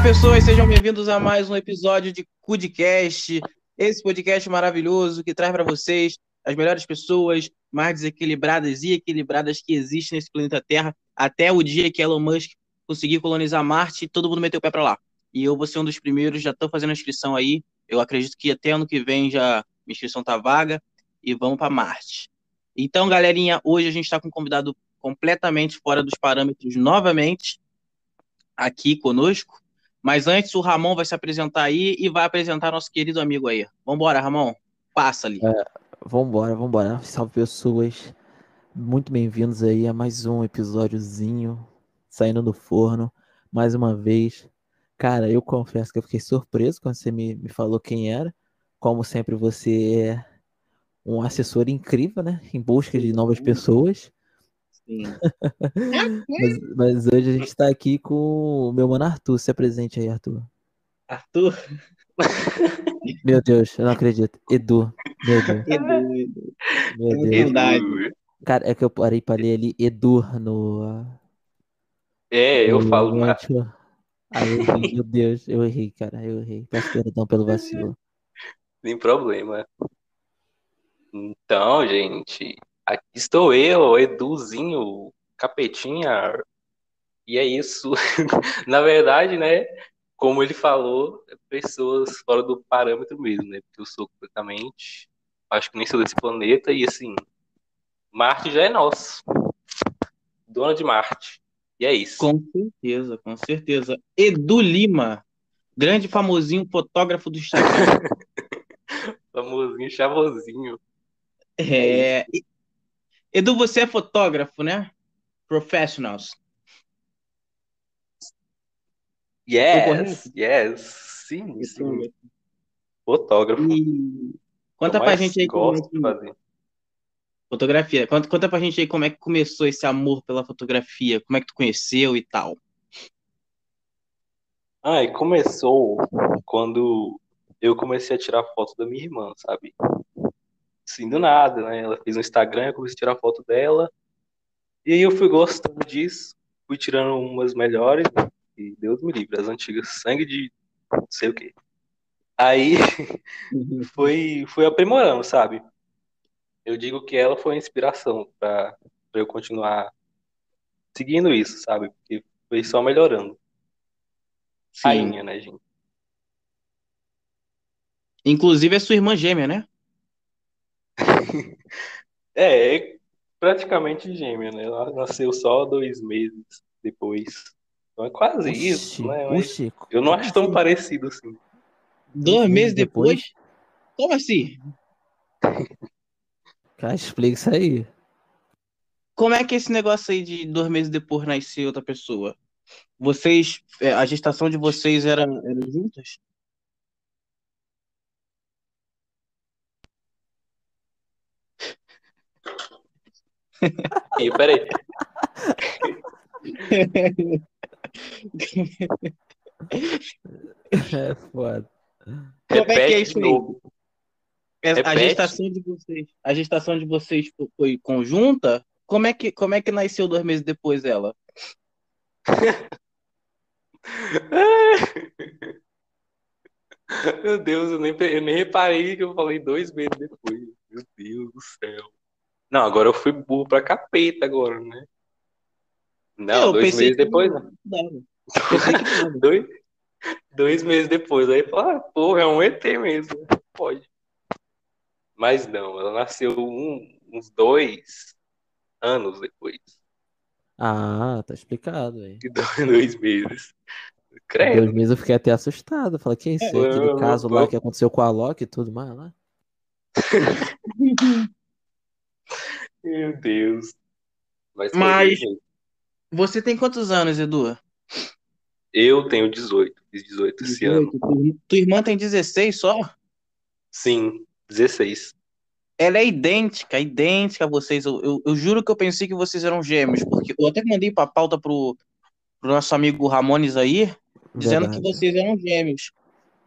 Olá, pessoas, sejam bem-vindos a mais um episódio de Cudcast, esse podcast maravilhoso que traz para vocês as melhores pessoas mais desequilibradas e equilibradas que existem nesse planeta Terra, até o dia que Elon Musk conseguir colonizar Marte e todo mundo meteu o pé para lá. E eu vou ser um dos primeiros, já estou fazendo a inscrição aí. Eu acredito que até ano que vem já a inscrição tá vaga e vamos para Marte. Então, galerinha, hoje a gente está com um convidado completamente fora dos parâmetros novamente aqui conosco. Mas antes, o Ramon vai se apresentar aí e vai apresentar nosso querido amigo aí. Vambora, Ramon. Passa ali. É, vambora, vambora. Salve pessoas. Muito bem-vindos aí a mais um episódiozinho saindo do forno. Mais uma vez. Cara, eu confesso que eu fiquei surpreso quando você me, me falou quem era. Como sempre, você é um assessor incrível, né? Em busca de novas pessoas. Mas, mas, hoje a gente tá aqui com o meu mano Arthur. Se apresente aí, Arthur. Arthur? Meu Deus, eu não acredito. Edu. Meu Deus. Edu, Edu. Meu Deus. verdade. Cara, é que eu parei pra ler ali Edu no. É, eu no- falo, mas Aí eu meu Deus, eu errei, cara, eu errei. Peço perdão pelo vacilo. sem problema. Então, gente, aqui estou eu, Eduzinho, capetinha. E é isso. Na verdade, né, como ele falou, é pessoas fora do parâmetro mesmo, né? Porque eu sou completamente, acho que nem sou desse planeta e assim, Marte já é nosso. Dona de Marte. E é isso. Com certeza, com certeza. Edu Lima, grande famosinho fotógrafo do Instagram. Famosinho, chavosinho. É... Edu, você é fotógrafo, né? Professionals. Yes, yes, sim, sim. Fotógrafo. E conta pra gente aí como é que... fazer. Fotografia. Conta, conta pra gente aí como é que começou esse amor pela fotografia, como é que tu conheceu e tal. Ah, e começou quando eu comecei a tirar foto da minha irmã, sabe? Assim, do nada, né? Ela fez um Instagram, eu comecei a tirar foto dela. E aí eu fui gostando disso, fui tirando umas melhores, e Deus me livre, as antigas, sangue de não sei o quê. Aí foi, foi aprimorando, sabe? Eu digo que ela foi a inspiração para eu continuar seguindo isso, sabe? Porque foi só melhorando. Sim. Rainha, né, gente? Inclusive é sua irmã gêmea, né? É, é praticamente gêmea, né? Ela nasceu só dois meses depois. Então é quase isso, Oxi, né? Mas oxi, eu não acho tão assim? parecido assim. Dois meses depois? Como assim? Cara, explica isso aí. Como é que é esse negócio aí de dois meses depois nascer outra pessoa? Vocês, é, a gestação de vocês era, era juntas? E peraí, É foda. Como é que é isso aí? É, A gestação de vocês, a gestação de vocês fo- foi conjunta? Como é que, como é que nasceu dois meses depois ela? Meu Deus, eu nem, eu nem reparei que eu falei dois meses depois. Meu Deus do céu. Não, agora eu fui burro pra capeta agora, né? Não, Eu dois meses depois, não dava. Dois, dois meses depois. Aí fala, ah, porra, é um ET mesmo. Pode. Mas não, ela nasceu um- uns dois anos depois. Ah, tá explicado, aí. Dois, dois meses. Dois Credo. meses eu fiquei até assustado. Falei, que é isso? É eu- aquele eu- caso eu- lá que aconteceu com a Loki e tudo mais lá? Meu Deus. Mas. Você tem quantos anos, Edu? eu tenho 18. Fiz 18 esse ano. 18. Tu- Tua irmã tem 16 só? Sim, 16. Ela é idêntica, idêntica a vocês. Eu, eu, eu juro que eu pensei que vocês eram gêmeos, porque eu até mandei pra pauta pro, pro nosso amigo Ramones aí, dizendo que Verdade. vocês eram gêmeos.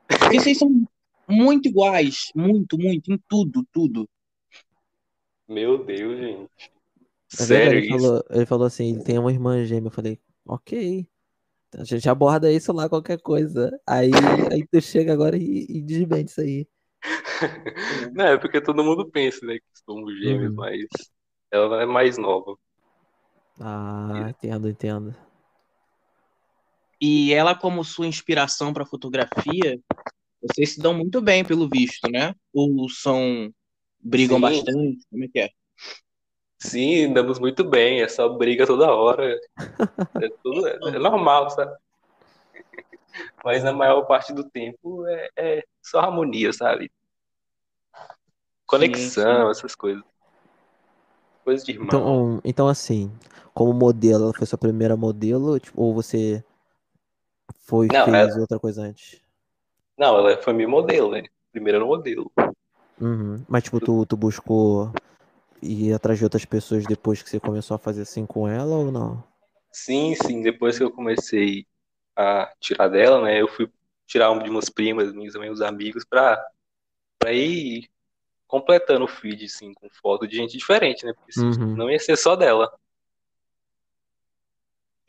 Porque vocês são muito iguais, muito, muito, em tudo, tudo. Meu Deus, gente. É Sério ele isso? falou, ele falou assim, ele tem uma irmã gêmea. Eu falei, ok. A gente aborda isso lá, qualquer coisa. Aí, aí tu chega agora e, e desmente isso aí. Não, é porque todo mundo pensa, né, que somos gêmeos, Uhum. mas ela é mais nova. Ah, entendo, entendo. E ela, como sua inspiração para fotografia, vocês se dão muito bem, pelo visto, né? Ou são. Brigam Sim. bastante? Como é que é? Sim, andamos muito bem, é só briga toda hora. É, tudo, é, é normal, sabe? Mas na maior parte do tempo é, é só harmonia, sabe? Conexão, essas coisas. Coisas de irmão. Então, então assim, como modelo, ela foi sua primeira modelo, tipo, ou você foi Não, fez outra coisa antes? Não, ela foi minha modelo, né? Primeiro no modelo. Uhum. Mas tipo, tu, tu buscou ir atrás de outras pessoas depois que você começou a fazer assim com ela ou não? Sim, sim, depois que eu comecei a tirar dela, né? Eu fui tirar uma de umas primas minhas também, os amigos, pra, pra ir completando o feed, assim, com foto de gente diferente, né? Porque Uhum. não ia ser só dela.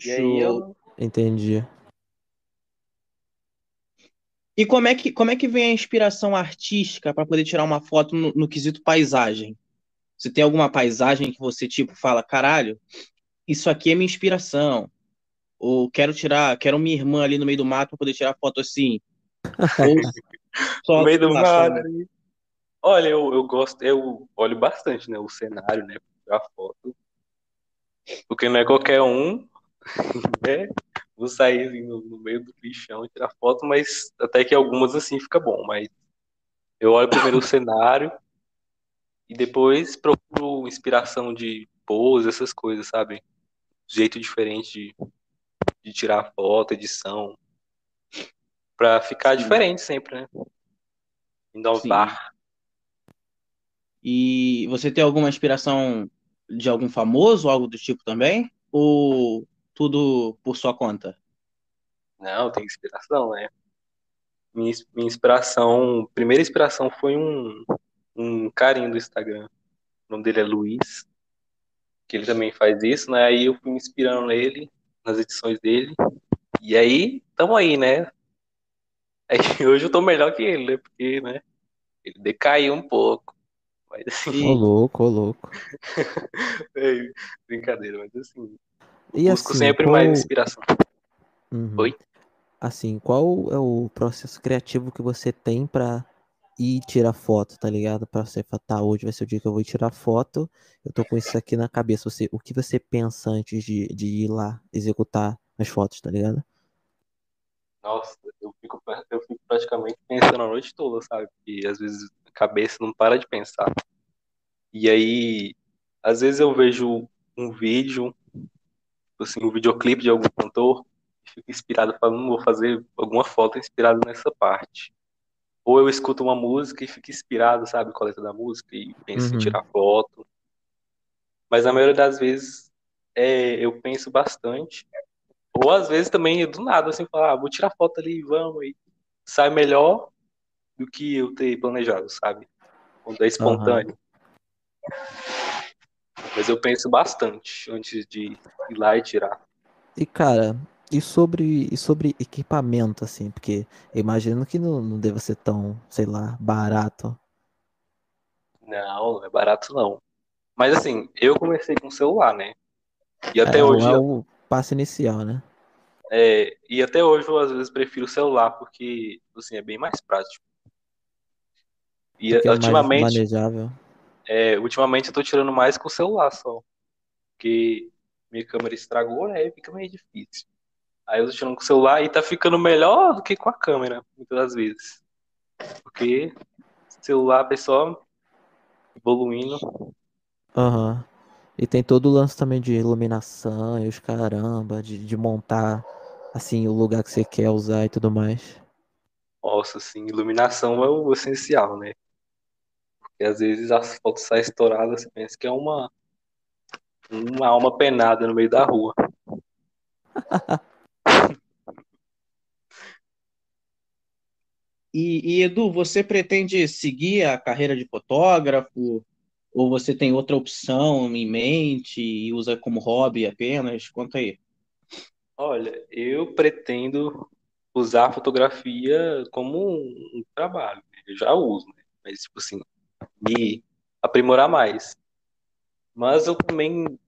E aí eu. Entendi. E como é que, como é que vem a inspiração artística para poder tirar uma foto no, no quesito paisagem? Você tem alguma paisagem que você, tipo, fala, caralho, isso aqui é minha inspiração. Ou quero tirar, quero minha irmã ali no meio do mato para poder tirar foto assim. Ou só, No meio do mato. ali. Olha, eu, eu gosto, eu olho bastante, né? O cenário, né? Tirar foto. Porque não é qualquer um, né? Vou sair assim, no, no meio do lixão e tirar foto, mas até que algumas assim fica bom. Mas eu olho primeiro o cenário e depois procuro inspiração de pose, essas coisas, sabe? Jeito diferente de, de tirar foto, edição. Pra ficar Sim. diferente sempre, né? Inovar. E você tem alguma inspiração de algum famoso, algo do tipo também? Ou tudo por sua conta? Não, tem inspiração, né? Minha, minha inspiração, primeira inspiração foi um, um carinho do Instagram. O nome dele é Luiz, que ele também faz isso, né? Aí eu fui me inspirando nele, nas edições dele. E aí, tamo aí, né? Aí, hoje eu tô melhor que ele, né? Porque, né? Ele decaiu um pouco. Mas assim, Ô louco, ô louco. é brincadeira, mas assim, E busco assim, sempre qual... mais inspiração. Uhum. Oi? Assim, qual é o processo criativo que você tem pra ir tirar foto, tá ligado? Pra você falar, tá, hoje vai ser o dia que eu vou tirar foto, eu tô com isso aqui na cabeça. Você, o que você pensa antes de, de ir lá executar as fotos, tá ligado? Nossa, eu fico, eu fico praticamente pensando a noite toda, sabe? E às vezes a cabeça não para de pensar. E aí, às vezes eu vejo um vídeo, assim, um videoclipe de algum cantor, e fico inspirado, falando, vou fazer alguma foto inspirada nessa parte. Ou eu escuto uma música e fico inspirado, sabe, com a letra da música e penso Uhum. em tirar foto. Mas na maioria das vezes é, eu penso bastante. Ou às vezes também do nada, assim, falar, ah, vou tirar foto ali, vamos, e sai melhor do que eu ter planejado, sabe? Quando é espontâneo. Mas eu penso bastante antes de ir lá e tirar. E cara, e sobre, e sobre equipamento, assim, porque eu imagino que não, não deva ser tão, sei lá, barato. Não, não é barato não. Mas assim, eu comecei com celular, né? E até é, hoje, é o passo inicial, né? é, e até hoje eu às vezes prefiro o celular porque assim, é bem mais prático. E Porque é mais ultimamente, manejável. É, ultimamente eu tô tirando mais com o celular só. Porque minha câmera estragou, né? Fica meio difícil. Aí eu tô tirando com o celular e tá ficando melhor do que com a câmera, muitas das vezes. Porque celular, a pessoa evoluindo. Aham. E tem todo o lance também de iluminação e os caramba, de, de montar assim o lugar que você quer usar e tudo mais. Nossa, assim, iluminação é o essencial, né? Às vezes as fotos saem estouradas, você pensa que é uma, uma alma penada no meio da rua. E, e, Edu, você pretende seguir a carreira de fotógrafo? Ou você tem outra opção em mente e usa como hobby apenas? Conta aí. Olha, eu pretendo usar a fotografia como um, um trabalho. né? Eu já uso, né? Mas, tipo assim, me aprimorar mais. Mas eu também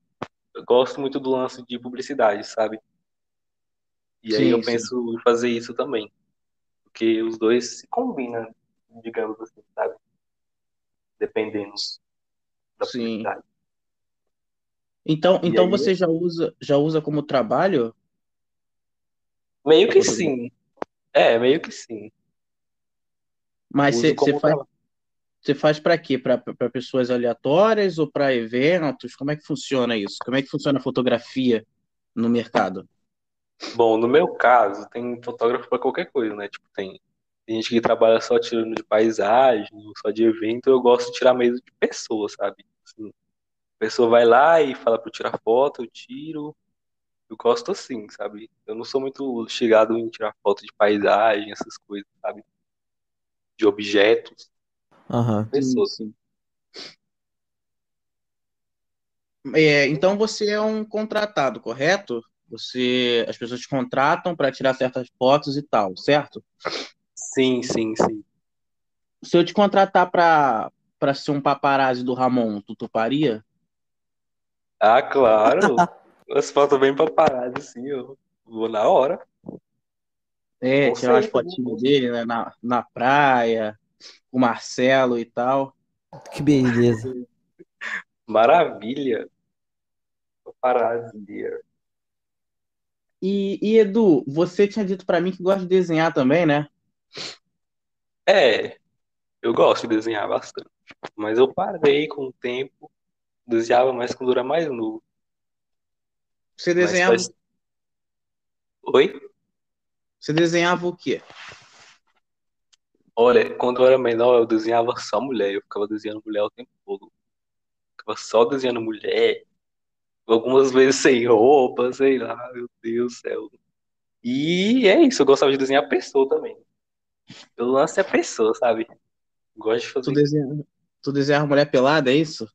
gosto muito do lance de publicidade, sabe? E aí Sim, eu sim. penso em fazer isso também. Porque os dois se combinam, digamos assim, sabe? Dependendo da Sim. publicidade. Então, E então aí- você já usa, já usa como trabalho? Meio que sim. É, meio que sim. Mas você, faz, trabalho. Você faz para quê? Para pessoas aleatórias ou para eventos? Como é que funciona isso? Como é que funciona a fotografia no mercado? Bom, no meu caso, tem fotógrafo para qualquer coisa, né? Tipo, tem, gente que trabalha só tirando de paisagem, só de evento. Eu gosto de tirar mesmo de pessoas, sabe? Assim, a pessoa vai lá e fala para eu tirar foto, eu tiro. Eu gosto assim, sabe? Eu não sou muito chegado em tirar foto de paisagem, essas coisas, sabe? De objetos, Aham. Sim, sim. É, então você é um contratado, correto? Você, as pessoas te contratam para tirar certas fotos e tal, certo? Sim, sim, sim. Se eu te contratar para para ser um paparazzi do Ramon, tu toparia? Ah, claro. As fotos bem paparadas, assim, eu vou na hora. É, Com tirar umas certeza. fotinhas dele, né, na, na praia, o Marcelo e tal. Que beleza. Maravilha. Paparazzi. E, e, Edu, você tinha dito para mim que gosta de desenhar também, né? É, eu gosto de desenhar bastante. Mas eu parei com o tempo. Desenhava mais quando era mais novo. Você desenhava, faz- Oi? você desenhava o quê? Olha, quando eu era menor, eu desenhava só mulher. Eu ficava desenhando mulher o tempo todo. Ficava só desenhando mulher. Algumas vezes sem roupa, sei lá, meu Deus do céu. E é isso, eu gostava de desenhar pessoa também. Eu lance a pessoa, sabe? Gosto de Tu fazer desenhava, tu desenhava mulher pelada, é isso?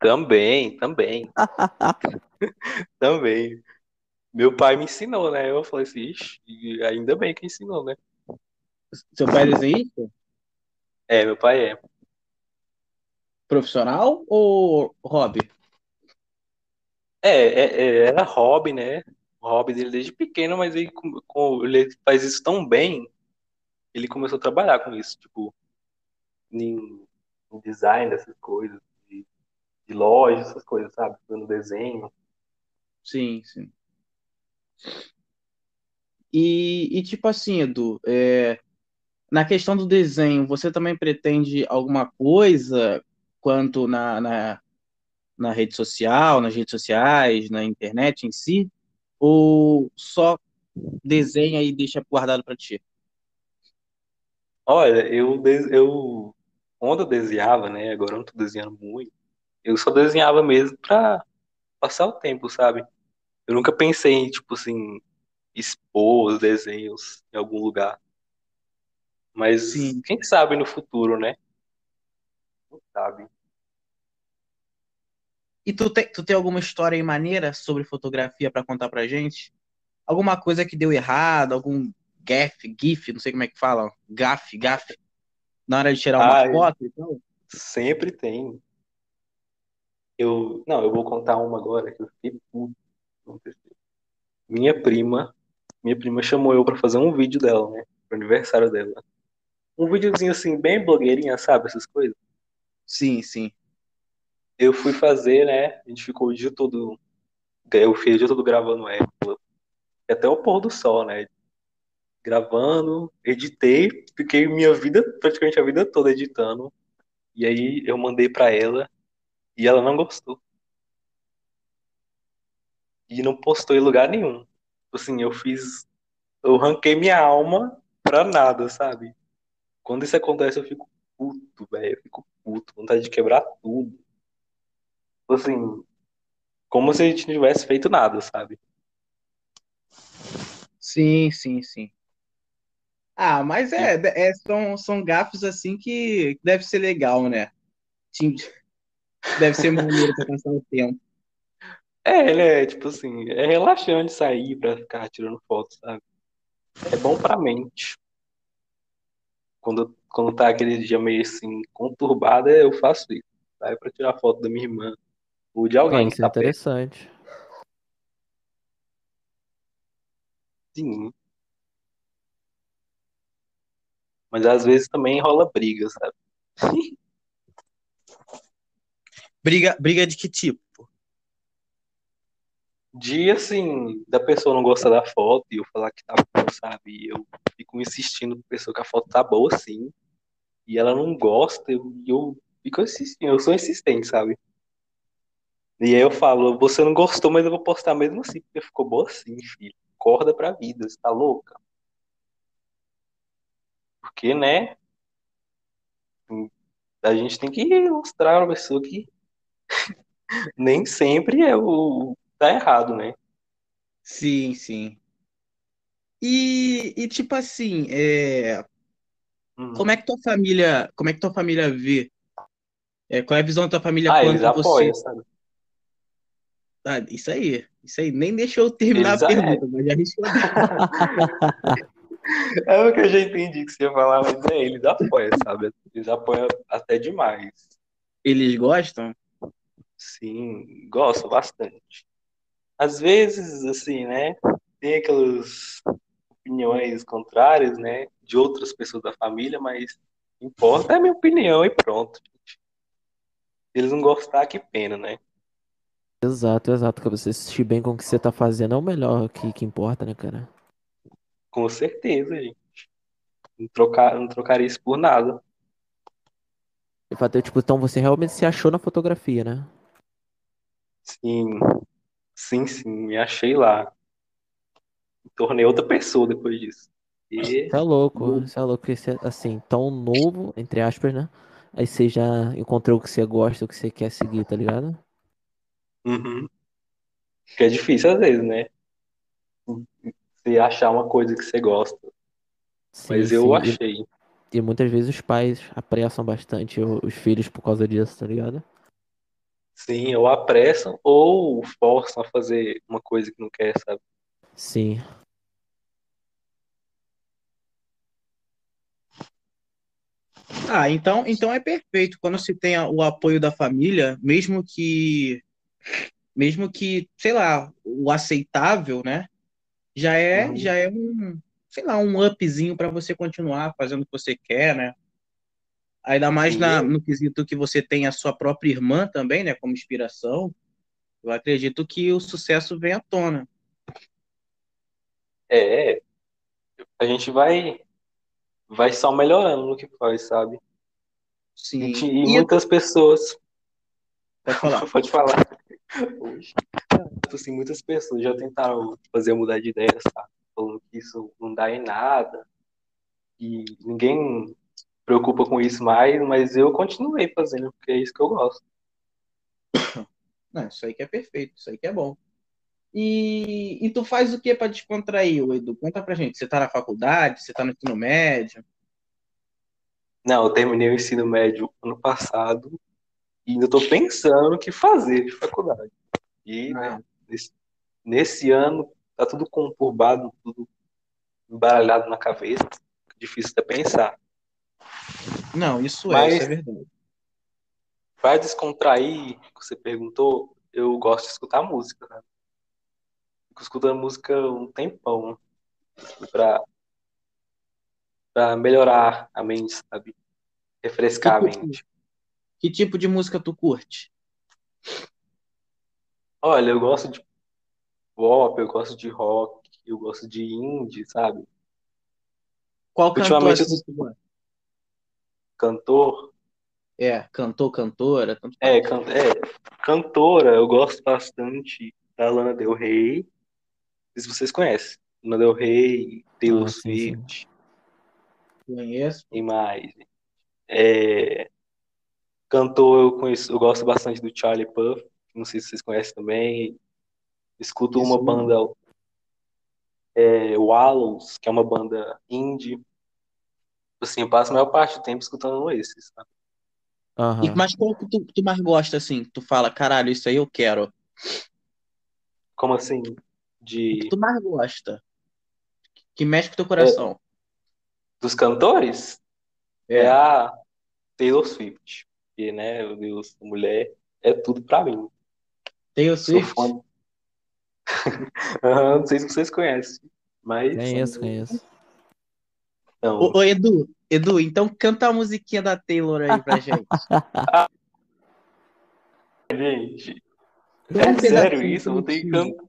também, também, também. Meu pai me ensinou, né? Eu falei assim, ixi, ainda bem que ensinou, né? Seu pai é desenhista? É, meu pai é. Profissional ou hobby? É, é, é, era hobby, né? O hobby dele desde pequeno, mas ele, com- com- ele faz isso tão bem, ele começou a trabalhar com isso, tipo, em, em design dessas coisas, de, de loja, essas coisas, sabe? Fazendo desenho. Sim, sim. E, e tipo assim, Edu, é, na questão do desenho, você também pretende alguma coisa quanto na, na, na rede social, nas redes sociais, na internet em si? Ou só desenha e deixa guardado para ti? Olha, eu, eu quando eu desenhava, né? Agora eu não tô desenhando muito. Eu só desenhava mesmo pra passar o tempo, sabe? Eu nunca pensei em, tipo assim, expor os desenhos em algum lugar. Mas Sim. quem sabe no futuro, né? Quem sabe? E tu tem, tu tem alguma história aí maneira sobre fotografia para contar pra gente? Alguma coisa que deu errado, algum gaf, gif, não sei como é que fala, gaf, gaf, na hora de tirar uma Ai. foto e tal? Sempre tem. Eu, não, eu vou contar uma agora que eu fiquei puto. Minha prima, minha prima chamou eu pra fazer um vídeo dela, né? Pro aniversário dela. Um videozinho assim, bem blogueirinha, sabe? Essas coisas. Sim, sim. Eu fui fazer, né? A gente ficou o dia todo. Eu fiz o dia todo gravando ela. Até o pôr do sol, né? Gravando, editei, fiquei minha vida, praticamente a vida toda editando. E aí eu mandei pra ela e ela não gostou. E não postou em lugar nenhum. Tipo Assim, eu fiz. Eu ranquei minha alma pra nada, sabe? Quando isso acontece, eu fico puto, velho. Eu fico puto, vontade de quebrar tudo. Tipo Assim, como se a gente não tivesse feito nada, sabe? Sim, sim, sim. Ah, mas é, é- são, são gafes assim que deve ser legal, né? Deve ser maneiro pra passar o tempo. É, ele é tipo assim, é relaxante sair pra ficar tirando foto, sabe? É bom pra mente. Quando, quando tá aquele dia meio assim, conturbado, eu faço isso. Saio pra tirar foto da minha irmã ou de Ah, alguém que isso é tá perto. interessante. Sim. Mas às vezes também rola briga, sabe? Briga, briga de que tipo? Dia assim, da pessoa não gostar da foto e eu falar que tá bom, sabe? Eu fico insistindo com a pessoa que a foto tá boa, sim. E ela não gosta, eu, eu fico insistindo, eu sou insistente, sabe? E aí eu falo, você não gostou, mas eu vou postar mesmo assim, porque ficou boa assim, filho. Acorda pra vida, você tá louca? Porque, né? A gente tem que mostrar pra pessoa que nem sempre é o tá errado, né? Sim, sim. E, e tipo assim, é, Hum. como é que tua família, como é que tua família vê? É, qual é a visão da tua família Ah, eles quando você. apoiam, sabe? Ah, isso aí, isso aí. Nem deixou eu terminar Eles a pergunta, mas já respondeu. É o que eu já entendi que você ia falar, mas é, eles apoiam, sabe? Eles apoiam até demais. Eles gostam? Sim, gosto bastante. Às vezes, assim, né? Tem aquelas opiniões contrárias, né? De outras pessoas da família, mas importa é a minha opinião e pronto. gente. Se eles não gostar, que pena, né? Exato, exato. Que você se bem com o que você tá fazendo é o melhor que, que importa, né, cara? Com certeza, gente. Não trocar, não trocaria isso por nada. E tipo, então você realmente se achou na fotografia, né? Sim, sim, sim, me achei lá. Me tornei outra pessoa depois disso. E Você é louco, você é louco, porque você, assim, tão novo, entre aspas, né? Aí você já encontrou o que você gosta, o que você quer seguir, tá ligado? Uhum. Que é difícil às vezes, né? Você achar uma coisa que você gosta. Sim, Mas eu sim. E, achei. e muitas vezes os pais apressam bastante os filhos por causa disso, tá ligado? Sim, ou apressam ou forçam a fazer uma coisa que não quer, sabe? Sim. Ah, então, então é perfeito. Quando se tem o apoio da família, mesmo que, mesmo que, sei lá, o aceitável, né? Já é, Uhum. já é um, sei lá, um upzinho para você continuar fazendo o que você quer, né? Ainda mais na, no quesito que você tem a sua própria irmã também, né, como inspiração. Eu acredito que o sucesso vem à tona. é. A gente vai, vai só melhorando no que faz, sabe? Sim. E, muitas pessoas. pode falar. Pode falar. Tipo assim, muitas pessoas já tentaram fazer eu mudar de ideia, sabe? Falando que isso não dá em nada. E ninguém preocupa com isso mais, mas eu continuei fazendo, porque é isso que eu gosto. Não, isso aí que é perfeito, isso aí que é bom. E, e tu faz o que para descontrair, Edu? Conta pra gente. Você tá na faculdade? Você tá no ensino médio? Não, eu terminei o ensino médio ano passado e ainda estou pensando o que fazer de faculdade. E né, nesse, nesse ano tá tudo conturbado, tudo embaralhado na cabeça, difícil até pensar. Não, isso é, Mas- isso é verdade. Para descontrair, que você perguntou, eu gosto de escutar música, né? Fico escutando música um tempão para para melhorar a mente, sabe? Refrescar a Que tipo- mente. Que tipo de música tu curte? Olha, eu gosto de pop, eu gosto de rock, eu gosto de indie, sabe? Qual cantor Ultimamente assim eu- gosta? Cantor, É, cantor, cantora, tanto é, can- é, cantora, eu gosto bastante da Lana Del Rey. Não sei se vocês conhecem. Lana Del Rey, Taylor Ah. Swift, Conheço. e mais. É, cantor, eu conheço, eu gosto bastante do Charlie Puth, não sei se vocês conhecem também. Escuto uma Isso. banda, é, Wallows, que é uma banda indie. Assim, eu passo a maior parte do tempo escutando esses, sabe? E, Aham. mas qual que tu, tu mais gosta, assim? que Tu fala, caralho, isso aí eu quero. Como assim? O De que tu mais gosta? Que mexe com teu coração? dos cantores? É, É. a Taylor Swift. Porque, né, meu Deus, mulher é tudo pra mim. Taylor Swift? Não sei se vocês conhecem, mas Conheço, conheço. Não. Ô, ô, Edu, Edu, então canta a musiquinha da Taylor aí pra gente. Gente, é um sério isso? Eu vou ter que cantar.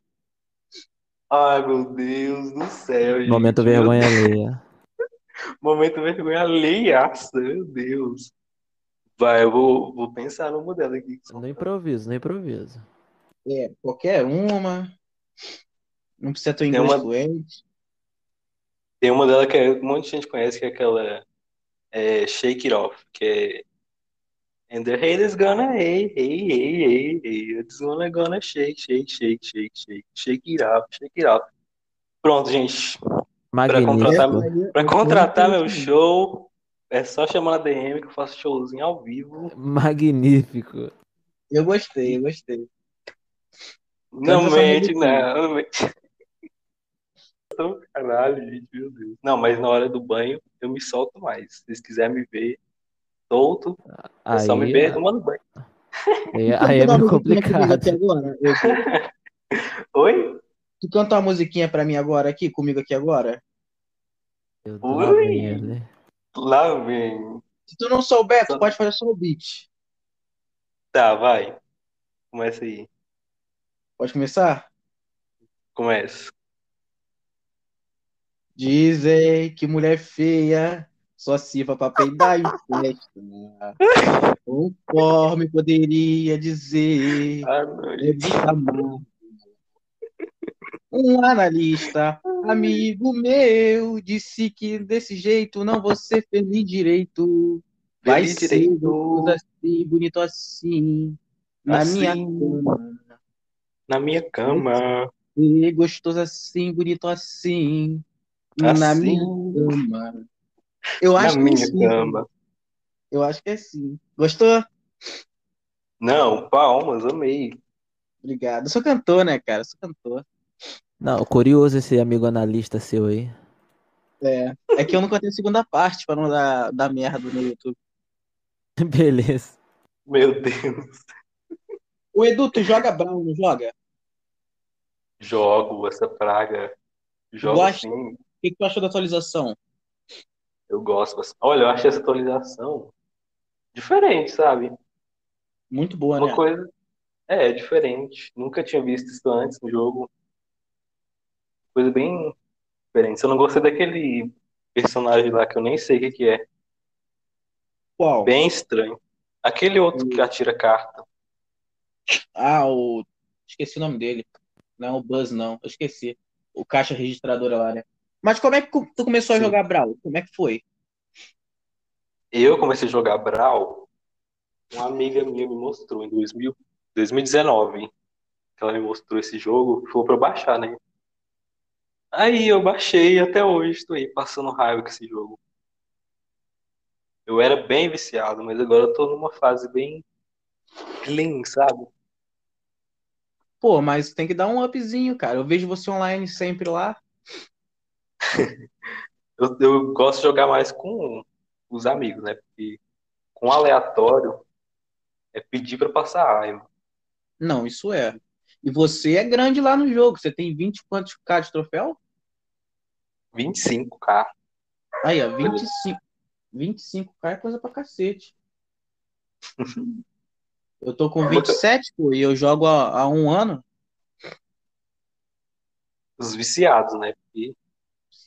Ai, meu Deus do céu, gente. Momento vergonha alheia. Momento vergonha alheiaça, meu Deus. Vai, eu vou, vou pensar no modelo aqui. No improviso, no improviso. É, qualquer uma. Não precisa ter um inglês uma- fluente. Tem uma dela que é- um monte de gente conhece, que é aquela é, Shake It Off, que é And the haters gonna hey, hey, hey, hey, hey, it's gonna gonna shake, shake, shake, shake, shake, shake it off, shake it off. Pronto, gente. Magnífico. contratar- Pra contratar meu show, é só chamar na DM que eu faço showzinho ao vivo. Magnífico. Eu gostei, eu gostei. Não mente, não, não mente. Tô- Caralho, gente, meu Deus. Não, mas na hora do banho eu me solto mais. Se vocês quiserem me ver solto, é só me Aí, ver tomando banho. aí, aí é meio complicado. agora? Edu? Oi? Tu canta uma musiquinha pra mim agora aqui, comigo aqui agora? Ui. lá vem ele. Lá vem. Se tu não souber, tu pode fazer só o beat. Tá, vai. Começa aí. Pode começar? Começa. Dizem que mulher feia só sirva pra peidar em festa. Conforme poderia dizer, Ah, é. Um analista, amigo meu, disse que desse jeito não vou ser feliz direito. Vai Feliz ser direito. assim, bonito assim, na minha Assim. cama. Na minha cama. Ser gostoso assim, bonito assim, na Assim. minha cama. Eu Na acho que é minha sim. cama. Eu acho que é sim. Gostou? Não, palmas, amei. Obrigado. Eu sou cantor, né, cara? Eu sou cantor. Não, curioso esse amigo analista seu aí. É. É que eu não contei a segunda parte pra não dar, dar merda no YouTube. Beleza. Meu Deus. O Edu, tu joga Brown, não joga? Jogo essa praga. Jogo Gosta? sim. O que, que tu achou da atualização? Eu gosto. Olha, eu achei essa atualização diferente, sabe? Muito boa, Uma né? coisa. É, diferente. Nunca tinha visto isso antes no jogo. Coisa bem diferente. Eu não gostei daquele personagem lá que eu nem sei o que que é. Qual? Bem estranho. Aquele outro que atira carta. Ah, o. Esqueci o nome dele. Não, o Buzz, não. Eu esqueci. O caixa registradora lá, né? Mas como é que tu começou a Sim. jogar Brawl? Como é que foi? Eu comecei a jogar Brawl. Uma amiga minha me mostrou em 2000, 2019. Que ela me mostrou esse jogo. Foi pra eu baixar, né? Aí eu baixei e até hoje estou aí passando raiva com esse jogo. Eu era bem viciado, mas agora eu tô numa fase bem clean, sabe? Pô, mas tem que dar um upzinho, cara. Eu vejo você online sempre lá. Eu, eu gosto de jogar mais com os amigos, né? Porque com aleatório é pedir pra passar raiva. Não, isso é. E você é grande lá no jogo. Você tem 20 quantos K de troféu? 25k. Aí, ó, 25. 25k é coisa pra cacete. Eu tô com 27, pô, e eu jogo há, há um ano. Os viciados, né? Porque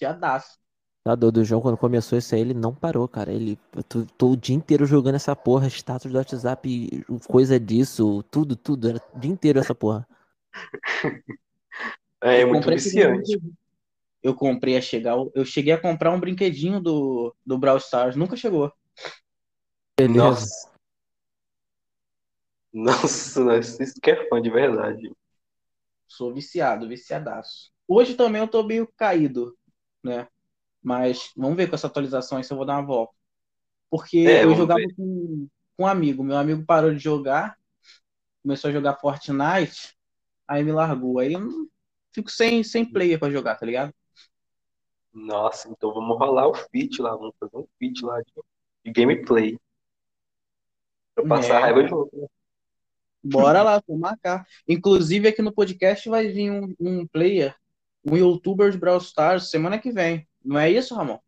Ciadaço. Tá doido, o João quando começou isso aí, ele não parou, cara. Ele eu tô, tô o dia inteiro jogando essa porra, status do WhatsApp, coisa disso, tudo, tudo. Era o dia inteiro essa porra. é, é muito viciante. Eu comprei a chegar. Eu cheguei a comprar um brinquedinho do, do Brawl Stars. Nunca chegou. Beleza. Nossa. Nossa, nossa, isso que é fã de verdade. Sou viciado, viciadaço. Hoje também eu tô meio caído, né? Mas vamos ver com essa atualização aí se eu vou dar uma volta. Porque É, eu jogava ver. com, com um amigo. Meu amigo parou de jogar, começou a jogar Fortnite. aí me largou. Aí eu fico sem, sem player pra jogar, tá ligado? Nossa, então vamos rolar o feat lá, vamos fazer um feat lá de, de gameplay. Pra passar É. raiva junto, né? Bora lá, vou marcar. Inclusive, aqui no podcast vai vir um, um player, um youtuber de Brawl Stars semana que vem. Não é isso, Ramon?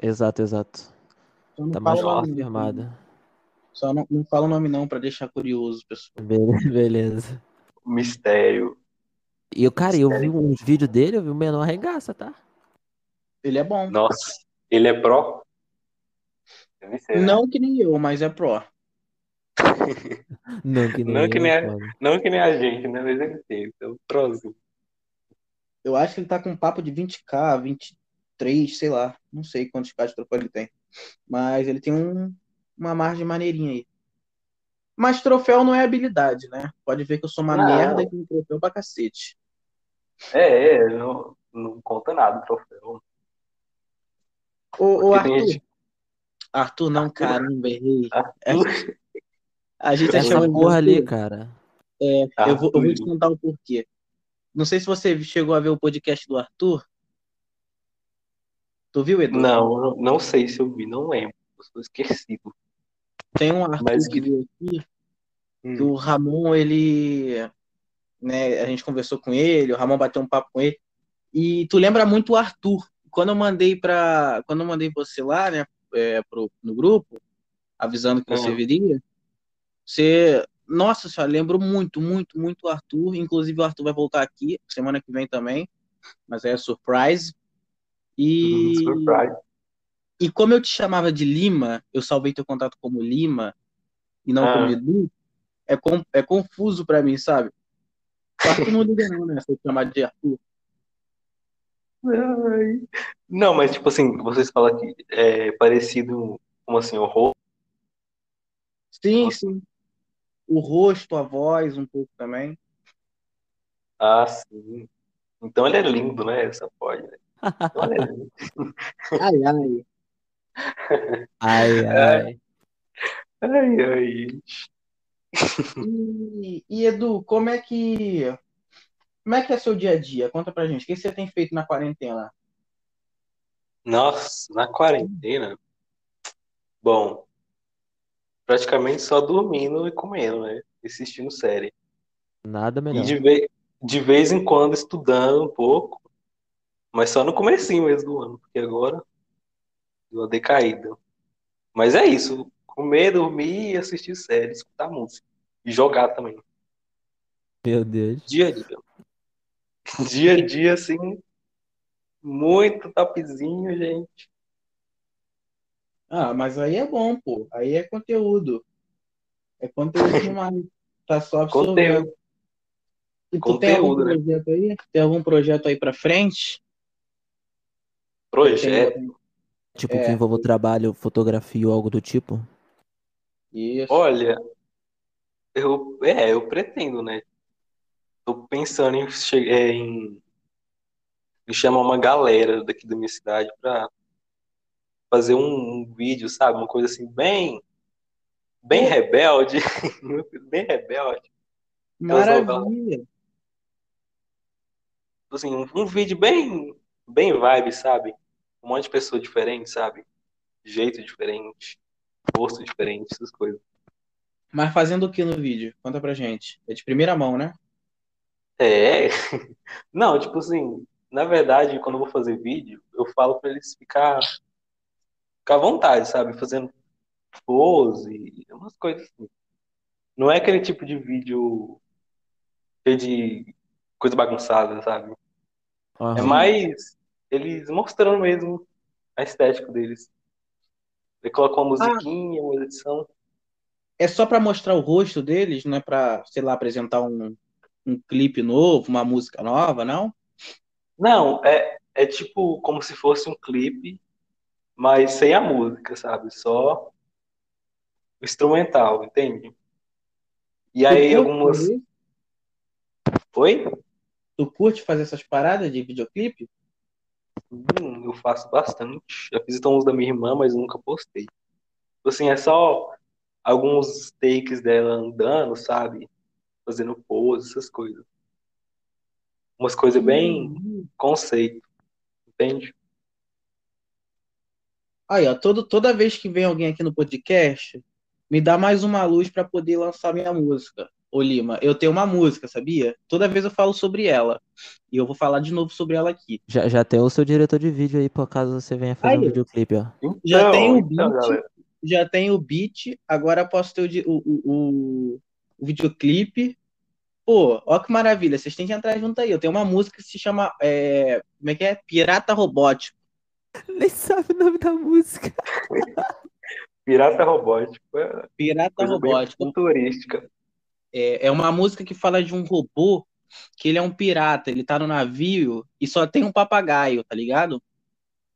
Exato, exato. Tá mais o não. confirmado. Só não, não fala o nome não, pra deixar curioso, pessoal. Be- Beleza. Mistério. E eu, cara, eu vi uns vídeos dele, eu vi o menor arregaça, tá? Ele é bom. Nossa, ele é pro? Deve ser, né? Não que nem eu, mas é pro. Não que nem Não que nem a-. Não que nem a gente, né? Mas ele tem, um prozinho. Eu acho que ele tá com um papo de 20k, 23, sei lá. Não sei quantos k de troféu ele tem. Mas ele tem um, uma margem maneirinha aí. Mas troféu não é habilidade, né? Pode ver que eu sou uma Não. merda e tenho troféu pra cacete. É, é, não, não conta nada o troféu. Ô, Arthur. gente- Arthur, não, caramba, errei. Arthur, A gente tá chamando porra ali, cara. É, eu vou, eu vou te contar o porquê. Não sei se você chegou a ver o podcast do Arthur. Tu viu, Edu? Não, não- sei se eu vi, não lembro. Eu sou esquecido. Tem um Arthur Mas que veio aqui, que Hum. o Ramon, ele. Né, a gente conversou com ele, o Ramon bateu um papo com ele. E tu lembra muito o Arthur. Quando eu mandei para, quando eu mandei você lá, né, é, pro, no grupo, avisando que você Uhum. viria, você, nossa senhora, lembrou muito, muito, muito o Arthur. Inclusive o Arthur vai voltar aqui semana que vem também, mas é surprise. E Hum, Surprise. e como eu te chamava de Lima, eu salvei teu contato como Lima e não Ah. como Edu, é, com- é confuso pra mim, sabe? O Arthur não liga não, né? Se eu chamar de Arthur. Ai. Não, mas tipo assim, vocês falam que é parecido, como assim, o rosto. Sim, sim. O rosto, a voz, um pouco também. Ah, sim. Então ele é lindo, né? Essa pode. Né? Então ele é lindo. Ai, ai. Ai, É. ai. Ai, ai. E, e, Edu, como é que como é que é seu dia a dia? Conta pra gente. O que você tem feito na quarentena? Nossa, na quarentena. Bom, praticamente só dormindo e comendo, né? E assistindo série. Nada E melhor. de vez, de vez em quando estudando um pouco, mas só no comecinho mesmo do ano, porque agora deu uma decaída. Mas é isso, comer, dormir, assistir série, escutar música. E jogar também. Meu Deus. Dia a dia. Dia a dia, assim, muito topzinho, gente. Ah, mas aí é bom, pô. Aí é conteúdo. É conteúdo demais. Tá só absorvendo. Conteúdo. E tu tem algum Conteúdo, né? projeto aí? Tem algum projeto aí pra frente? Projeto. Tem- Tipo, É. que envolva trabalho, fotografia ou algo do tipo? Isso. Olha, eu, é, eu pretendo, né? Tô pensando em, é, em, em chamar uma galera daqui da minha cidade pra fazer um, um vídeo, sabe? Uma coisa assim, bem, bem rebelde. Bem rebelde. Maravilha. Assim, um, um vídeo bem, bem vibe, sabe? Um monte de pessoa diferente, sabe? Jeito diferente, gosto diferente, essas coisas. Mas fazendo o que no vídeo? Conta pra gente. É de primeira mão, né? É. Não, tipo assim, na verdade, quando eu vou fazer vídeo, eu falo pra eles ficar, ficar à vontade, sabe? Fazendo pose, umas coisas assim. Não é aquele tipo de vídeo cheio de coisa bagunçada, sabe? É Aham. mais eles mostrando mesmo a estética deles. Ele coloca uma musiquinha, uma edição. É só pra mostrar o rosto deles, não é pra, sei lá, apresentar um, um clipe novo, uma música nova, não? Não, é, é tipo como se fosse um clipe, mas sem a música, sabe? Só o instrumental, entende? E aí algumas. fazer? Oi? Tu curte fazer essas paradas de videoclipe? Hum, eu faço bastante. Já fiz uns da minha irmã, mas nunca postei. Tipo Assim, é só alguns takes dela andando, sabe? Fazendo pose, essas coisas. Umas coisas bem conceito, entende? Aí, ó, todo, toda vez que vem alguém aqui no podcast, me dá mais uma luz para poder lançar minha música. Ô Lima, eu tenho uma música, sabia? Toda vez eu falo sobre ela. E eu vou falar de novo sobre ela aqui. Já, já tem o seu diretor de vídeo aí, por caso você venha fazer Aí. um videoclipe, ó. Já Então, tem o então, beat, galera. já tem o beat, agora posso ter o, o, o- o videoclipe. Pô, ó que maravilha, vocês têm que entrar junto aí. Eu tenho uma música que se chama, é, como é que é? Pirata Robótico. Nem sabe o nome da música. Pirata robótico. É Pirata coisa Robótico. futurística. É, é uma música que fala de um robô que ele é um pirata, ele tá no navio e só tem um papagaio, tá ligado?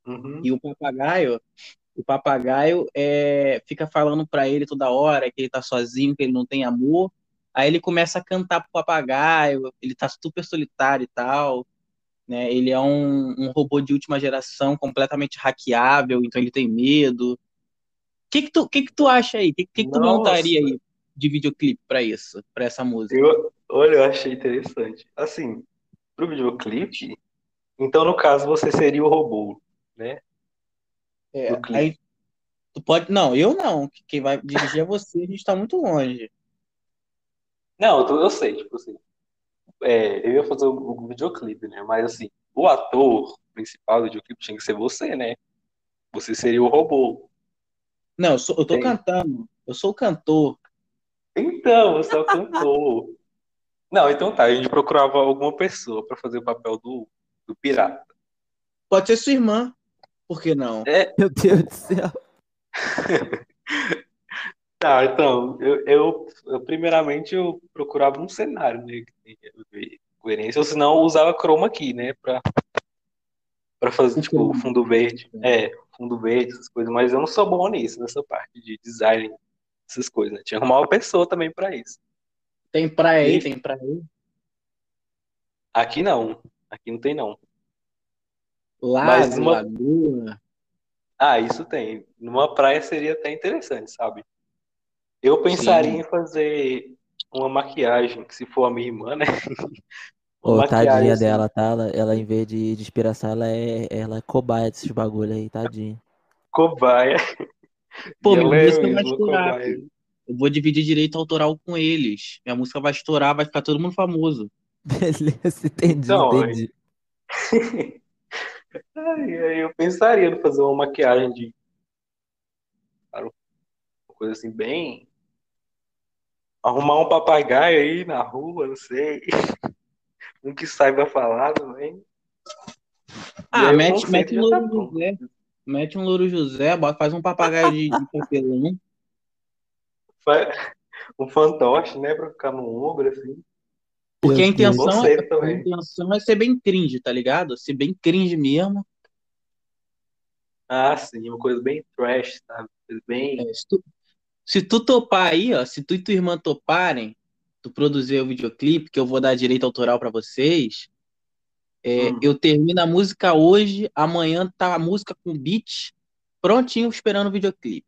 Uhum. E o papagaio, o papagaio é, fica falando pra ele toda hora que ele tá sozinho, que ele não tem amor. Aí ele começa a cantar pro papagaio, ele tá super solitário e tal, né? Ele é um, um robô de última geração, completamente hackeável, então ele tem medo. O que que tu, que que tu acha aí? O que, que que tu montaria aí de videoclipe pra isso, pra essa música? Eu, olha, eu achei interessante. Assim, pro videoclipe, então no caso você seria o robô, né? É, aí tu pode. Não, eu não. Quem vai dirigir é você, a gente tá muito longe. Não, eu, tô- eu sei, tipo assim. É, eu ia fazer o, videoclipe, né? Mas assim, o ator principal do videoclipe tinha que ser você, né? Você seria o robô. Não, eu, sou- eu tô Tem. cantando. Eu sou o cantor. Então, você é o cantor. Não, então tá, a gente procurava alguma pessoa pra fazer o papel do, do pirata. Pode ser sua irmã. Por que não? Meu Deus do céu. Tá, então, eu, eu, eu, primeiramente eu procurava um cenário, né, que tenha coerência, ou senão eu usava chroma key, né, pra, pra fazer, tipo, chroma. fundo verde, é, fundo verde, essas coisas, mas eu não sou bom nisso, nessa parte de design, essas coisas, né, tinha que arrumar uma pessoa também pra isso. Tem praia aí, E- tem praia aí. Aqui não, aqui não tem não. Lago, Mas uma- lagoa. Ah, isso tem, numa praia seria até interessante, sabe? Eu pensaria Sim. em fazer uma maquiagem, que se for a minha irmã, né, Ô, uma maquiagem tadinha assim, dela, tá? Ela, ela, em vez de, de inspiração, ela é, ela é cobaia desses bagulho aí, tadinha. cobaia. Pô, minha é música vai estourar. Eu vou dividir direito autoral com eles. Minha música vai estourar, vai ficar todo mundo famoso. Beleza, entendi, Então, entendi. Ai, eu pensaria em fazer uma maquiagem de. Uma coisa assim, bem. Arrumar um papagaio aí na rua, não sei. Um que saiba falar também. Ah, mete, mete um tá Louro pronto. José. Mete um Louro José, faz um papagaio de, de papelão. Fa- Um fantoche, né? Pra ficar no ombro, assim. Porque a intenção, Conceito a intenção é ser bem cringe, tá ligado? Ser bem cringe mesmo. Ah, sim, uma coisa bem trash, sabe? Bem. É, se, tu, se tu topar aí, ó, se tu e tua irmã toparem, tu produzir o videoclipe, que eu vou dar direito autoral pra vocês, é, Hum. eu termino a música hoje, amanhã tá a música com beat, prontinho, esperando o videoclipe.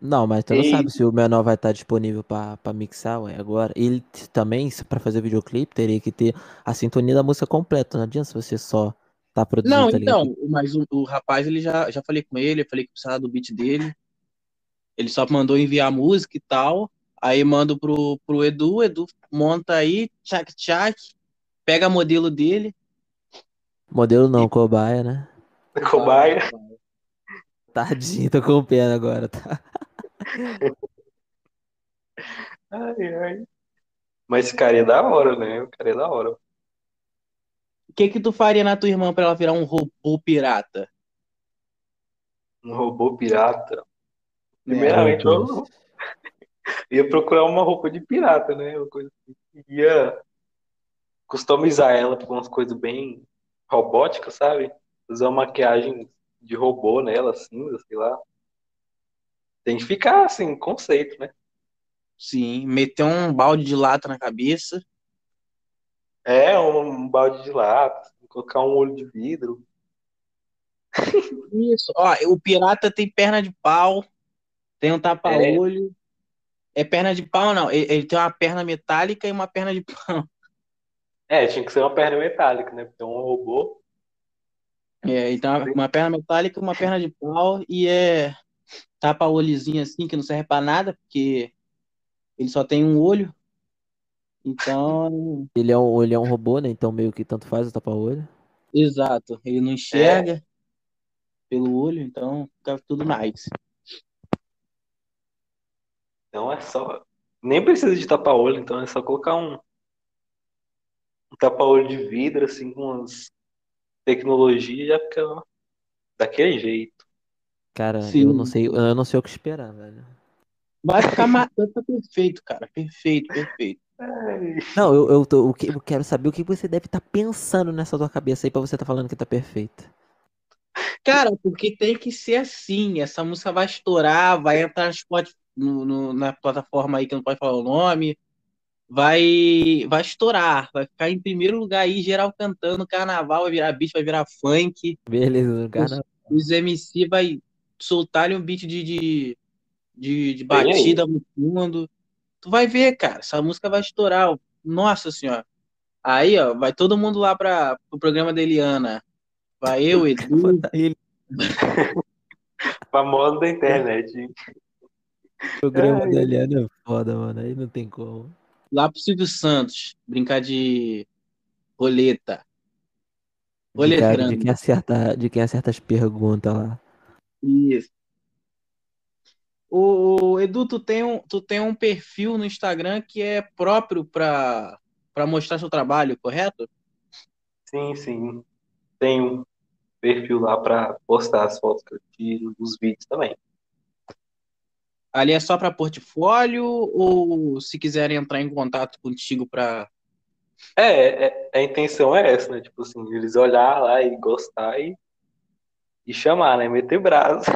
Não, mas tu não Ei. sabe se o menor vai estar disponível pra, pra mixar, ué, agora. Ele também, pra fazer videoclipe, teria que ter a sintonia da música completa. Não adianta se você só tá produzindo, Não, tá então, mas o, o rapaz, ele já, já falei com ele, eu falei que precisava do beat dele. Ele só mandou enviar música e tal. Aí mando pro, pro Edu, o Edu monta aí, tchac tchac, pega a modelo dele. Modelo não, cobaia, né? Cobaia. Tadinho, tô com pena agora, tá? Ai, ai. Mas esse cara é da hora, né? O cara é da hora. O que que tu faria na tua irmã pra ela virar um robô pirata? Um robô pirata. É, Primeiramente, eu Deus. não- ia procurar uma roupa de pirata, né? Uma coisa assim. Ia customizar ela com umas coisas bem robóticas, sabe? Fazer uma maquiagem de robô nela, cinza, sei lá. Tem que ficar assim, conceito, né? Sim, meter um balde de lata na cabeça. É, um balde de lata, colocar um olho de vidro. Isso. Ó, o pirata tem perna de pau, tem um tapa-olho. É perna de pau, não. Ele, ele tem uma perna metálica e uma perna de pau. É, tinha que ser uma perna metálica, né? Porque é um robô. É, então uma perna metálica, uma perna de pau e é tapa-olhozinho assim, que não serve pra nada, porque ele só tem um olho. Então, Ele é um, ele é um robô, né? Então meio que tanto faz o tapa-olho. exato, ele não enxerga pelo olho, então fica tudo nice. Então é só. Nem precisa de tapa-olho, então é só colocar um, um tapa-olho de vidro, assim, com umas tecnologias, já fica daquele jeito. Cara, Sim. eu não sei, eu não sei o que esperar, velho. Vai ficar, ma- vai ficar perfeito, cara. Perfeito, perfeito. Não, eu, eu, tô- o que- eu quero saber o que você deve estar pensando nessa tua cabeça aí pra você estar falando que tá perfeito. Cara, porque tem que ser assim. Essa música vai estourar, vai entrar no Spotify- no- no- na plataforma aí que não pode falar o nome. Vai, vai estourar, vai ficar em primeiro lugar aí, geral cantando, carnaval, vai virar beat, vai virar funk. Beleza, cara. Os MC vai soltar um beat de, de, de, de batida no fundo. Tu vai ver, cara, essa música vai estourar. Nossa senhora. Aí, ó, vai todo mundo lá para o programa da Eliana. Vai eu, Edu, Ele, famoso da internet. O programa Ai. da Eliana é foda, mano. Aí não tem como. lá pro Silvio Santos, brincar de roleta. De, cara, de Roletrando. quem acerta, de quem acerta as perguntas lá. Isso. O, o Edu, tu tem, um, tu tem um perfil no Instagram que é próprio para para mostrar seu trabalho, correto? Sim, sim. Tem um perfil lá pra postar as fotos que eu tiro, os vídeos também. Ali é só para portfólio ou se quiserem entrar em contato contigo para É, é- a intenção é essa, né? Tipo assim, eles olhar lá e gostar e, e chamar, né? Meter braço.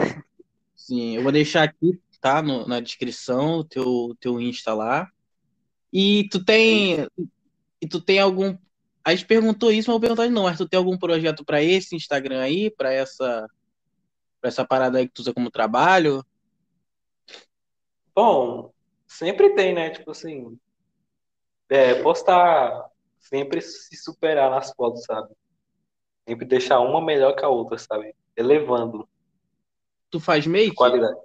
Sim, eu vou deixar aqui, tá, no- na descrição o teu, teu Insta lá. E tu tem, e tu tem algum, a gente perguntou isso, mas eu vou perguntar novo, mas tu tem algum projeto para esse Instagram aí, para essa, para essa parada aí que tu usa como trabalho? Bom, sempre tem, né? Tipo assim, é, postar, sempre se superar nas fotos, sabe? Sempre deixar uma melhor que a outra, sabe? Elevando Tu faz make? qualidade.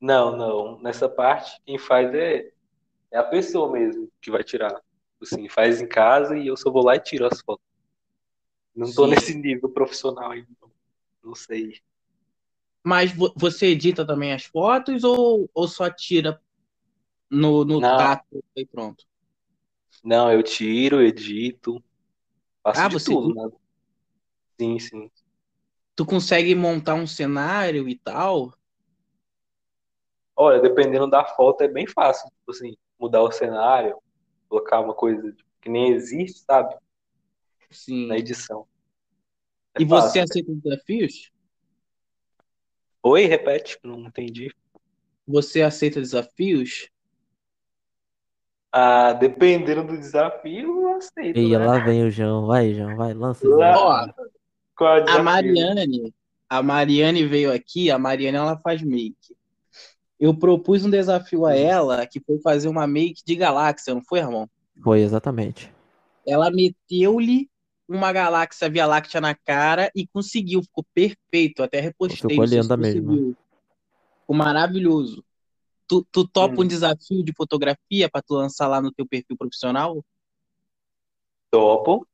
Não, não. Nessa parte, quem faz é, é a pessoa mesmo que vai tirar. Assim, faz em casa e eu só vou lá e tiro as fotos. Não tô Sim. nesse nível profissional ainda. Não sei. Mas vo- você edita também as fotos ou, ou só tira no, no Não. tato e pronto? Não, eu tiro, edito, faço Ah, de você tudo, né? Sim, sim. Tu consegue montar um cenário e tal? Olha, dependendo da foto é bem fácil, tipo assim, mudar o cenário, colocar uma coisa que nem existe, sabe? Sim. Na edição. É E você fácil. aceita os desafios? Oi, repete, não entendi. Você aceita desafios? Ah, dependendo do desafio, eu aceito, E né? lá vem o João. Vai, João, vai, lança. Lá-. Ó, Qual é a? Mariane, a Mariane veio aqui, a Mariane ela faz make. Eu propus um desafio a ela, que foi fazer uma make de galáxia, não foi, irmão? Foi, exatamente. Ela meteu-lhe uma galáxia Via Láctea na cara e conseguiu, ficou perfeito. Até repostei, Ficou linda mesmo. viu. Ficou maravilhoso. Tu, tu topa Hum. um desafio de fotografia para tu lançar lá no teu perfil profissional? Topo.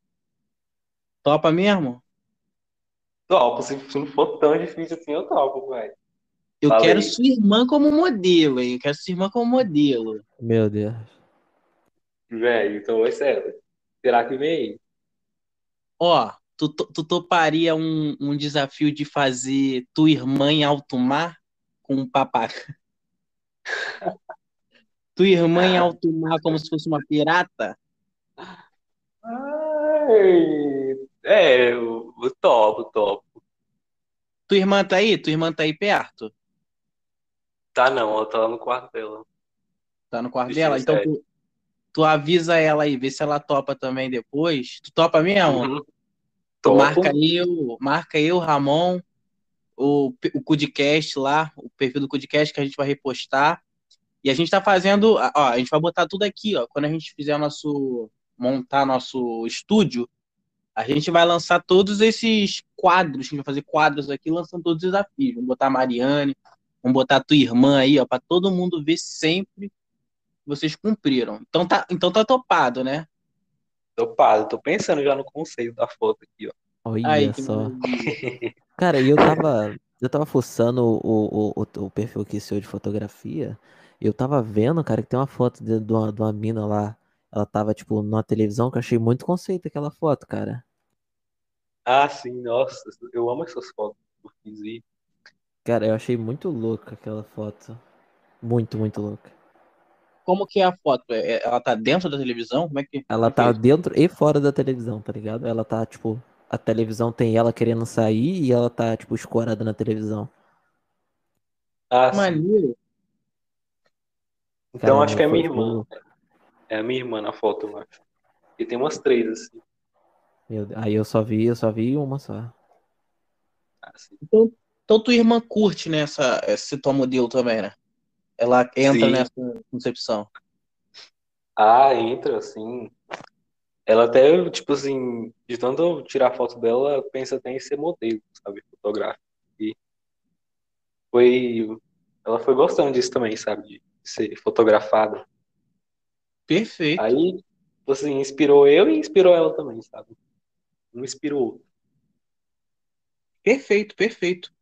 Topa mesmo? Topo. Se, se não for tão difícil assim, eu topo, velho. Eu Falei. quero sua irmã como modelo, hein? Eu quero sua irmã como modelo. Meu Deus. Velho, então vai ser. Será que vem aí? Ó, tu, tu toparia um, um desafio de fazer tua irmã em alto mar com um papá? tua irmã em alto mar como se fosse uma pirata? Ai, é, eu topo, topo. Tua irmã tá aí? Tua irmã tá aí perto? Tá não, ela tá lá no quarto dela. Tá no quarto dela? Então tu, tu avisa ela aí, vê se ela topa também depois. Tu topa mesmo? Uhum. Topo. marca eu, marca eu, Ramon, o, o Cudcast lá, o perfil do Cudcast que a gente vai repostar. E a gente tá fazendo, ó, a gente vai botar tudo aqui, ó, quando a gente fizer o nosso montar nosso estúdio, a gente vai lançar todos esses quadros, a gente vai fazer quadros aqui lançando todos os desafios. Vamos botar a Mariane, vamos botar a tua irmã aí, ó, para todo mundo ver sempre vocês cumpriram. Então tá, então tá topado, né? Topado, tô pensando já no conceito da foto aqui, ó. Olha Aí, só. Cara, e eu tava, eu tava fuçando o, o, o, o perfil aqui seu de fotografia. Eu tava vendo, cara, que tem uma foto de, de, uma, de uma mina lá. Ela tava, tipo, numa televisão que eu achei muito conceito aquela foto, cara. Ah, sim, nossa, eu amo essas fotos que e Cara, eu achei muito louca aquela foto. Muito, muito louca. Como que é a foto? É- é- Ela tá dentro da televisão? Como é que. Ela é tá isso? dentro e fora da televisão, tá ligado? Ela tá, tipo, a televisão tem ela querendo sair e ela tá, tipo, escorada na televisão. Ah, sim. Maneiro. Então Cara, acho que é minha irmã. É a minha irmã na foto, eu acho. E tem umas três, assim. Meu Deus. Aí eu só vi, eu só vi uma só. assim. Então, então tua irmã curte nessa esse tua modelo também, né? Ela entra Sim. nessa concepção. Ah, entra, assim. Ela até, tipo assim, de tanto tirar foto dela, ela pensa até em ser modelo, sabe? Fotográfico. E foi. Ela foi gostando disso também, sabe? De ser fotografada. Perfeito. Aí, assim, inspirou eu e inspirou ela também, sabe? Um inspirou o outro. Perfeito, perfeito.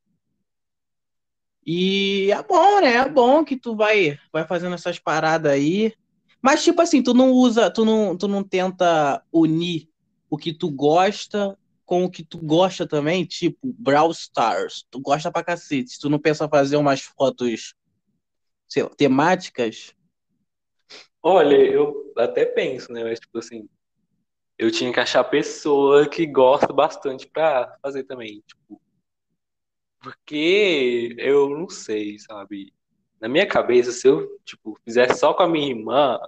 E é bom, né? É bom que tu vai, vai fazendo essas paradas aí. Mas, tipo assim, tu não usa, tu não, tu não tenta unir o que tu gosta com o que tu gosta também, tipo, Brawl Stars. Tu gosta pra cacete. Tu não pensa fazer umas fotos, sei lá, temáticas? Olha, eu até penso, né? Mas, tipo assim, eu tinha que achar pessoa que gosta bastante pra fazer também, tipo, porque eu não sei, sabe? Na minha cabeça, se eu, tipo, fizesse só com a minha irmã,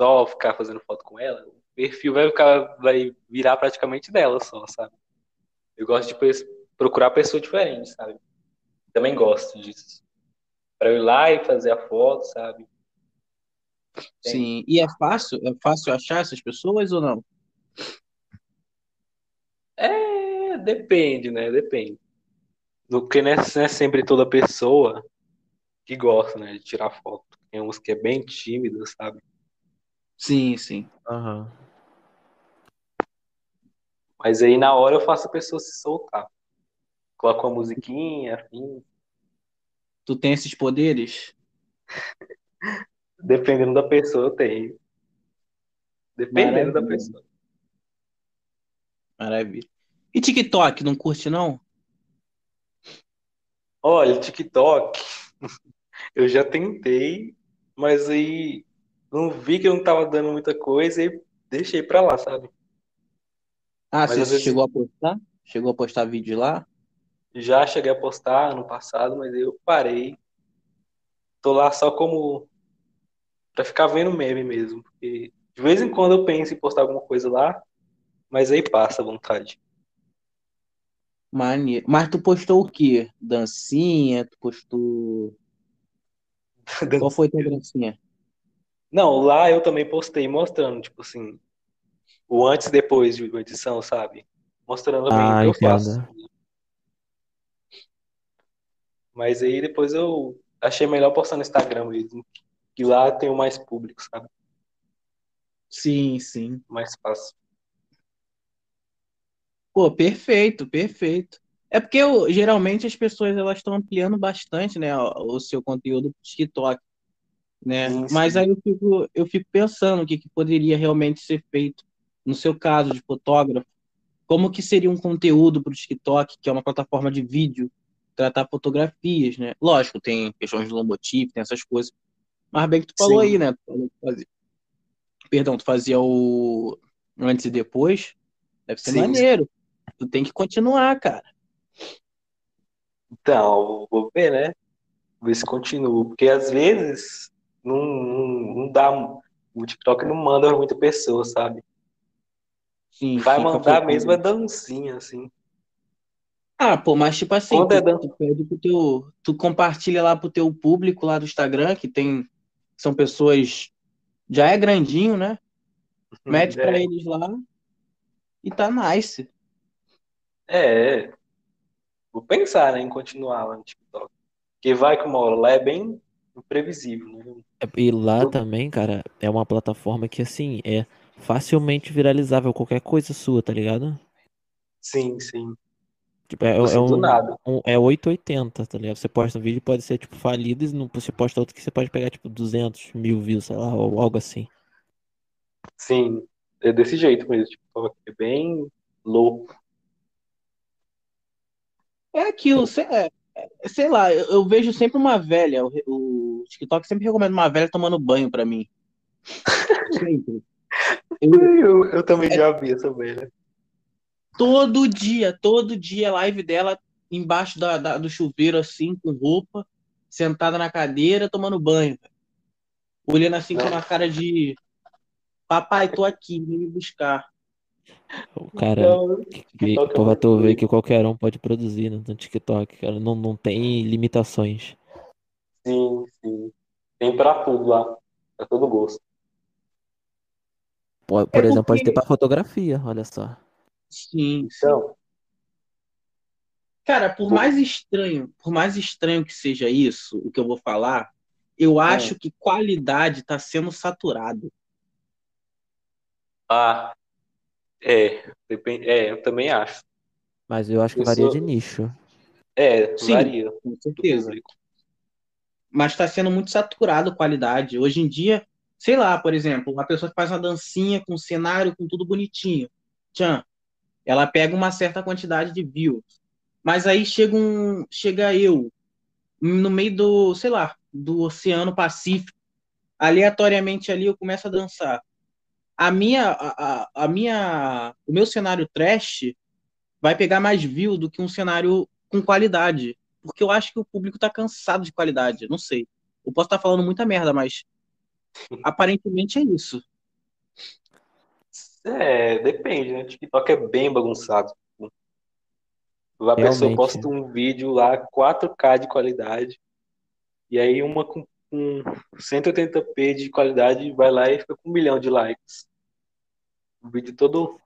só ficar fazendo foto com ela, o perfil vai ficar, vai virar praticamente dela só, sabe? Eu gosto de procurar pessoa diferente, sabe? Também gosto disso. Pra eu ir lá e fazer a foto, sabe? Tem. Sim. E é fácil? É fácil achar essas pessoas ou não? É, depende, né? Depende. Porque não é, não é sempre toda pessoa que gosta, né, de tirar foto. Tem uns que é bem tímido, sabe? Sim, sim. Aham. Mas aí na hora eu faço a pessoa se soltar. Coloco uma musiquinha, afim. Tu tem esses poderes? Dependendo da pessoa, eu tenho. Dependendo da Maravilha. pessoa. Maravilha. E TikTok, não curte, não? Olha, TikTok, eu já tentei, mas aí não vi que não tava dando muita coisa e deixei pra lá, sabe? Ah, Mas você vezes- chegou a postar? Chegou a postar vídeo lá? Já cheguei a postar ano passado, mas eu parei. Tô lá só como pra ficar vendo meme mesmo, porque de vez em quando eu penso em postar alguma coisa lá, mas aí passa a vontade. Maneiro. Mas tu postou o quê? Dancinha? Tu postou. Qual foi tua dancinha? Não, lá eu também postei mostrando, tipo assim, o antes e depois de uma edição, sabe? Mostrando também Ah, o que eu faço. Mas aí depois eu achei melhor postar no Instagram mesmo, que lá tem o mais público, sabe? Sim, sim. Mais fácil. Pô, perfeito, perfeito. É porque eu- geralmente as pessoas elas estão ampliando bastante, né, o, o seu conteúdo pro TikTok, né? Sim, sim. Mas aí eu fico, eu fico pensando o que, que poderia realmente ser feito no seu caso de fotógrafo. Como que seria um conteúdo para o TikTok, que é uma plataforma de vídeo, tratar fotografias, né? Lógico, tem questões de lomotipo, tem essas coisas. Mas bem que tu falou Sim. aí, né? Tu falou que fazia... Perdão, tu fazia o antes e depois. Deve ser Sim. maneiro. Tu tem que continuar, cara. Então, vou ver, né? Ver se continua. Porque às vezes não, não, não dá. O TikTok não manda muita pessoa, sabe? Sim, Vai mandar focado. mesmo é dancinha, assim. Ah, pô, mas tipo assim, Quando é tu, dan- tu pede pro teu, tu compartilha lá pro teu público lá do Instagram, que tem, são pessoas, já é grandinho, né? Mete pra É. eles lá e tá nice. É, vou pensar, né, em continuar lá no TikTok. Porque vai que uma hora lá é bem imprevisível, né? E lá Eu- também, cara, é uma plataforma que, assim, é facilmente viralizável qualquer coisa sua, tá ligado? Sim, sim. Tipo, é, Assim, é do um, nada. um- é 880, tá ligado? Você posta um vídeo pode ser, tipo, falido e não, você posta outro que você pode pegar, tipo, 200 mil views, sei lá, ou algo assim. Sim, é desse jeito mesmo. TikTok é bem louco. É aquilo, sei, é, é, sei lá, eu, eu vejo sempre uma velha, o, o TikTok sempre recomenda uma velha tomando banho pra mim. Sempre. Eu- Eu, eu também já vi essa velha. todo dia, todo dia, live dela embaixo da, da- do chuveiro, assim, com roupa, sentada na cadeira, tomando banho. Olhando assim com Não. uma cara de papai, tô aqui, vem me buscar. O cara, Então, que, é tu que qualquer um pode produzir no, TikTok, cara. Não, não tem limitações. sim, sim. Tem pra tudo lá. Pra todo gosto. Po- Por É exemplo, pode ter porque- pra fotografia, olha só. Sim, sim. Então, Cara, por mais estranho, por mais estranho que seja isso, o que eu vou falar, eu acho que qualidade está sendo saturado. ah, é, depende, é, eu também acho. Mas eu acho que Eu varia sou- de nicho. É, Sim. varia Com certeza. Mas está sendo muito saturado qualidade. Hoje em dia, sei lá, por exemplo, uma pessoa que faz uma dancinha com cenário, com tudo bonitinho. Tchan, ela pega uma certa quantidade de views. Mas aí chega um, chega eu no meio do, sei lá, do Oceano Pacífico, aleatoriamente ali eu começo a dançar. A minha, a, a, minha, o meu cenário trash vai pegar mais view do que um cenário com qualidade, porque eu acho que o público tá cansado de qualidade, não sei. Eu posso estar falando muita merda, mas aparentemente é isso. É, depende, né? TikTok é bem bagunçado. A pessoa posta um vídeo lá 4K de qualidade e aí uma com, com 180p de qualidade vai lá e fica com um milhão de likes. O vídeo todo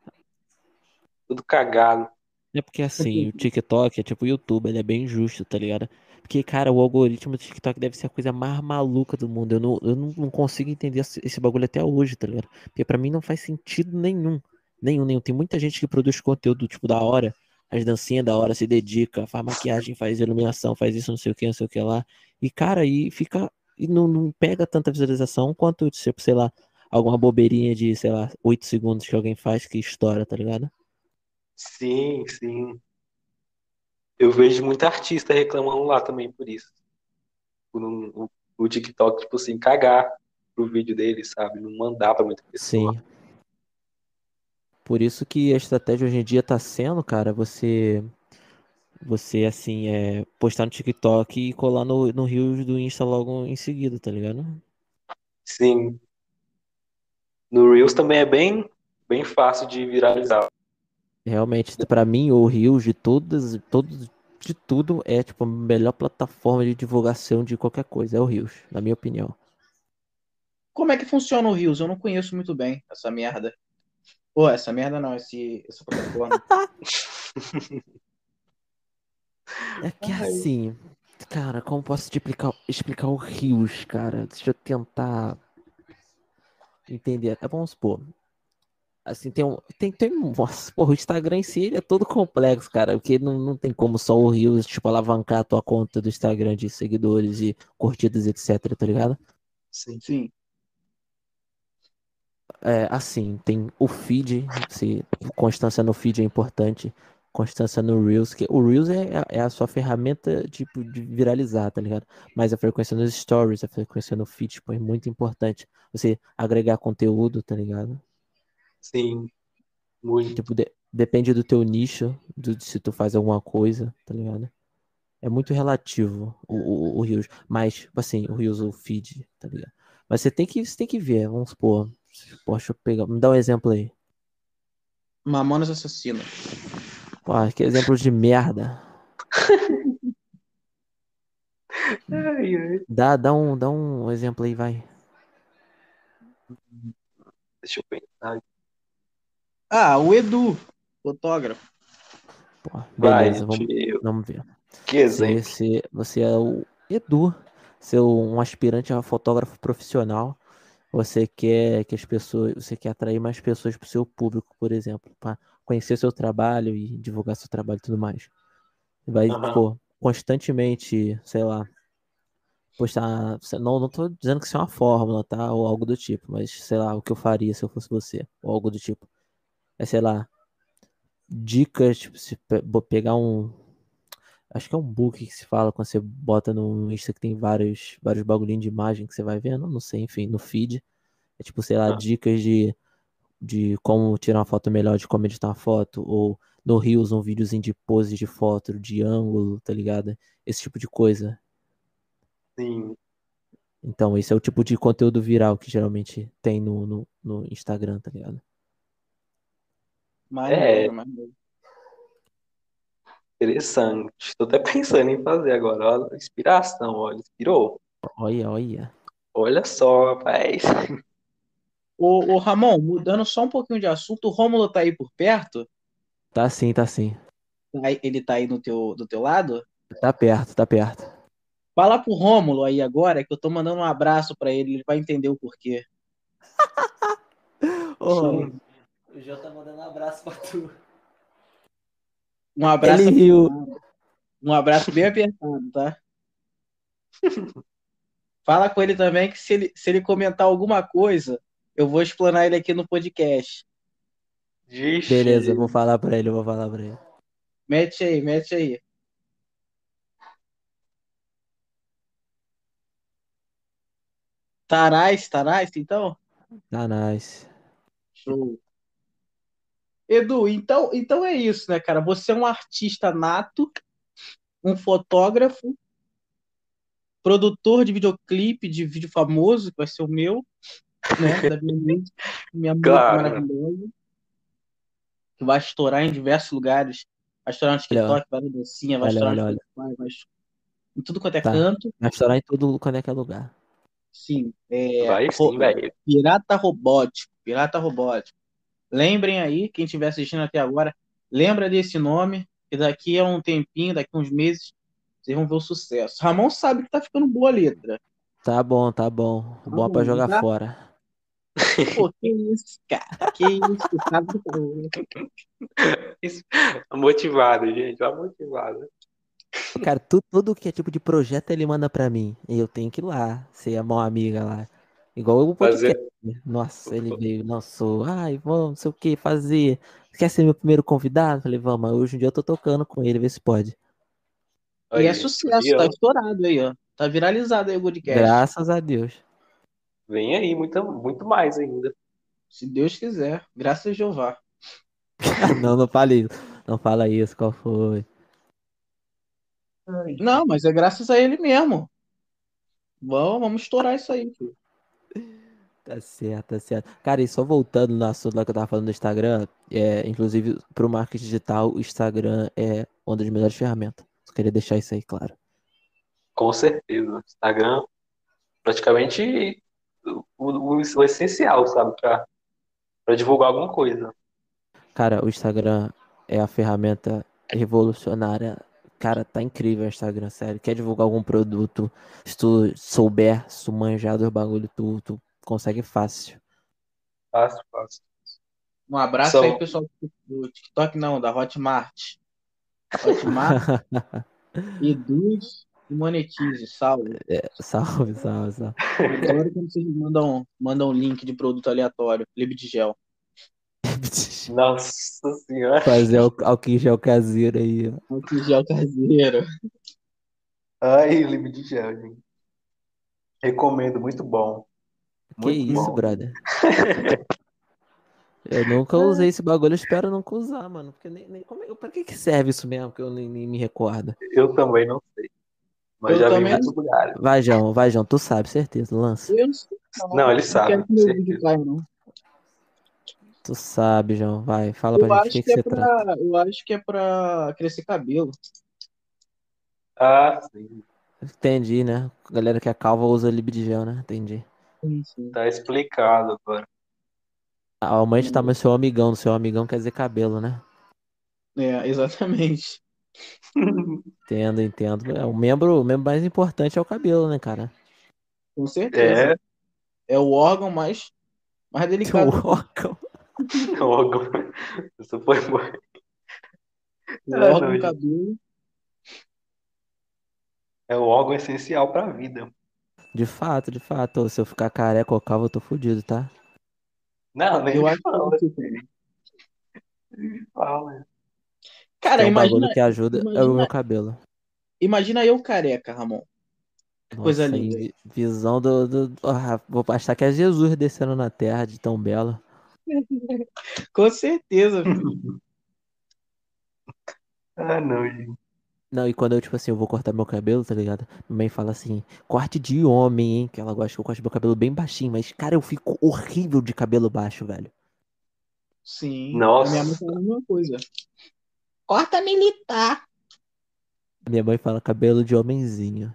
todo cagado. É porque assim, o TikTok é tipo o YouTube, ele é bem justo, tá ligado? Porque, cara, o algoritmo do TikTok deve ser a coisa mais maluca do mundo. Eu não, eu não, consigo entender esse bagulho até hoje, tá ligado? Porque pra mim não faz sentido nenhum. Nenhum, nenhum. Tem muita gente que produz conteúdo, tipo, da hora, as dancinhas da hora, se dedica, faz maquiagem, faz iluminação, faz isso, não sei o que, não sei o que lá. E, cara, aí fica. E não, não pega tanta visualização quanto, tipo, sei lá, alguma bobeirinha de, sei lá, 8 segundos que alguém faz que estoura, tá ligado? Sim, sim. Eu vejo muita artista reclamando lá também por isso. Por um- o, o TikTok, tipo assim, cagar pro vídeo dele, sabe? Não mandar pra muita pessoa. Sim. Por isso que a estratégia hoje em dia tá sendo, cara, você você assim, é postar no TikTok e colar no, no Reels do Insta logo em seguida, tá ligado? Sim. No Reels também é bem, bem fácil de viralizar. Realmente, pra mim, o Reels de todas, todos, de tudo é tipo a melhor plataforma de divulgação de qualquer coisa, é o Reels, na minha opinião. Como é que funciona o Rios? Eu não conheço muito bem essa merda. Pô, essa merda não, esse, essa plataforma. É que Ai. assim, cara, como posso te explicar, explicar o Reels, cara? Deixa eu tentar entender. É, vamos supor. Assim, tem um. Tem, tem, nossa, porra, o Instagram em si é todo complexo, cara. Porque não, não tem como só o Reels, tipo, alavancar a tua conta do Instagram de seguidores e curtidas, etc, tá ligado? Sim. Sim. É, assim, tem o feed, se constância no feed é importante, constância no Reels, que o Reels é, a- é a sua ferramenta tipo, de viralizar, tá ligado? Mas a frequência nos stories, a frequência no feed, tipo, é muito importante. Você agregar conteúdo, tá ligado? Sim. Muito. Tipo, de- depende do teu nicho, do, de se tu faz alguma coisa, tá ligado? É muito relativo o, o, o Reels. Mas, tipo assim, o Reels, o feed, tá ligado? Mas você tem que, você tem que ver, vamos supor. Poxa, pegar. Me dá um exemplo aí. Mamonas Assassinas. Pô, que exemplo de merda. Ai, ai. Dá, dá um, dá um exemplo aí, vai. Deixa eu pensar. Ah, o Edu, fotógrafo. Pô, Vai, beleza, vamos, tio. vamos ver. Que exemplo. você, você é o Edu, você é um aspirante a fotógrafo profissional. Você quer que as pessoas, você quer atrair mais pessoas para o seu público, por exemplo, para conhecer seu trabalho e divulgar seu trabalho e tudo mais. Vai, Aham. tipo, constantemente, sei lá, postar. Não, não tô dizendo que isso é uma fórmula, tá? Ou algo do tipo, mas sei lá, o que eu faria se eu fosse você, ou algo do tipo. É, sei lá, dicas, tipo, se pegar um. Acho que é um book que se fala quando você bota no Insta que tem vários, vários bagulhinhos de imagem que você vai vendo, não sei, enfim, no feed. É tipo, sei lá, dicas de, de como tirar uma foto melhor, de como editar uma foto, ou no Reels um videozinho de pose de foto, de ângulo, tá ligado? Esse tipo de coisa. Sim. Então, esse é o tipo de conteúdo viral que geralmente tem no, no, no Instagram, tá ligado? Maneiro, maneiro. Interessante. Estou até pensando em fazer agora. Olha, inspiração, olha, inspirou. Olha, olha. Olha só, rapaz. Ô, ô, Ramon, mudando só um pouquinho de assunto, o Rômulo tá aí por perto? Tá sim, tá sim. Tá aí- Ele tá aí no teu, do teu lado? Tá perto, tá perto. Fala pro Rômulo aí agora que eu tô mandando um abraço pra ele, ele vai entender o porquê. Ô, o João tá mandando um abraço pra tu. Um abraço, Ele riu. um abraço bem apertado, tá? Fala com ele também que se ele, se ele comentar alguma coisa, eu vou explanar ele aqui no podcast. Vixe. Beleza, eu vou falar pra ele, eu vou falar pra ele. Mete aí, mete aí. Tarais, Tarais, então? Tá nice. Show. Edu, então, então é isso, né, cara? Você é um artista nato, um fotógrafo, produtor de videoclipe, de vídeo famoso, que vai ser o meu, né? Da minha música, minha música Claro. maravilhosa, que vai estourar em diversos lugares. Vai estourar no TikTok, vai no Dancinha, vai Olha, estourar no olha, Spotify, vai em tudo quanto é Tá. canto. Vai estourar em tudo quando é que é lugar. Sim, é, Vai sim, velho. Pirata Robótico, Pirata Robótico. Lembrem aí, quem estiver assistindo até agora, lembra desse nome, que daqui a um tempinho, daqui a uns meses, vocês vão ver o sucesso. Ramon sabe que tá ficando boa a letra. Tá bom, tá bom. Tá Bom pra bom, jogar tá? fora. Pô, que isso, cara? Que isso, sabe? tá Isso- Motivado, gente. Tá motivado. Cara, tu- tudo que é tipo de projeto ele manda pra mim. E eu tenho que ir lá, ser a mão amiga lá. Igual o Fazer. podcast. Nossa, ele veio, nossa, ai, vamos, não sei o que fazer. Quer ser meu primeiro convidado? Falei, vamos, mas hoje em dia eu tô tocando com ele, vê se pode. E Aí, é sucesso, tá estourado aí, ó. Tá viralizado aí o podcast. Graças a Deus. Vem aí, muito, muito mais ainda. Se Deus quiser. Graças a Jeová. não, não fale isso. Não fala isso, qual foi? Não, mas é graças a ele mesmo. Vamos, vamos estourar isso aí, filho. Tá certo, tá certo. Cara, e só voltando no assunto lá que eu tava falando do Instagram, é, inclusive pro marketing digital, o Instagram é uma das melhores ferramentas. Só queria deixar isso aí claro. Com certeza. Instagram, praticamente o, o- o essencial, sabe? Pra, pra divulgar alguma coisa. Cara, o Instagram é a ferramenta revolucionária. Cara, tá incrível o Instagram, sério. Quer divulgar algum produto? Se tu souber, se tu manjar dos bagulho, tu, tu consegue fácil. Fácil, fácil. Um abraço São- aí, pessoal do TikTok, não, da Hotmart. Hotmart, e monetize, salve. Salve, salve, salve. Adoro quando vocês mandam, mandam link de produto aleatório, lib de gel. Nossa senhora. Fazer o álcool gel caseiro aí, ó. Álcool gel caseiro. Ai, livre de gel, gente. Recomendo, muito bom. Que Muito isso, bom. brother? Eu nunca usei esse bagulho, eu espero nunca usar, mano. Porque nem, nem, como é, pra que que serve isso mesmo? Que eu nem, nem me recordo. Eu também não. Mas Eu já vi também muitos lugares. Vai, João, vai, João, tu sabe, certeza, lança. Eu não. Não, ele sabe, Não quero que meu certeza. vídeo caia, não. Tu sabe, João, vai, fala Eu pra gente o que, que que é você trata. pra, eu acho que é pra crescer cabelo. Ah, sim. Entendi, né? A galera que é calva usa lib de gel, né? Entendi. Sim, sim. Tá explicado agora. Aumenta o tamanho do seu amigão. Seu amigão quer dizer cabelo, né? É, exatamente. Entendo, entendo. É, o membro, o membro mais importante é o cabelo, né, cara? Com certeza. É, É, o órgão mais, mais O delicado. órgão. órgão. Isso foi bom. O É, órgão, não, o cabelo. É o órgão essencial pra vida. De fato, de fato. Se eu ficar careca ou calvo, eu tô fudido, tá? Não, nem Eu me acho que fala. me fala. Cara, Tem um bagulho imagina, que ajuda é o imagina- meu cabelo. imagina eu careca, Ramon. Que coisa Nossa, linda. visão do, do, do- ah, Vou achar que é Jesus descendo na terra de tão belo. Com certeza, filho. Ah, não, gente. Não, e quando eu, tipo assim, eu vou cortar meu cabelo, tá ligado? Minha mãe fala assim, corte de homem, hein? Que ela gosta que eu corte meu cabelo bem baixinho, mas, cara, eu fico horrível de cabelo baixo, velho. Sim. Nossa. A minha mãe fala a mesma coisa. Corta militar. Minha mãe fala cabelo de homenzinho.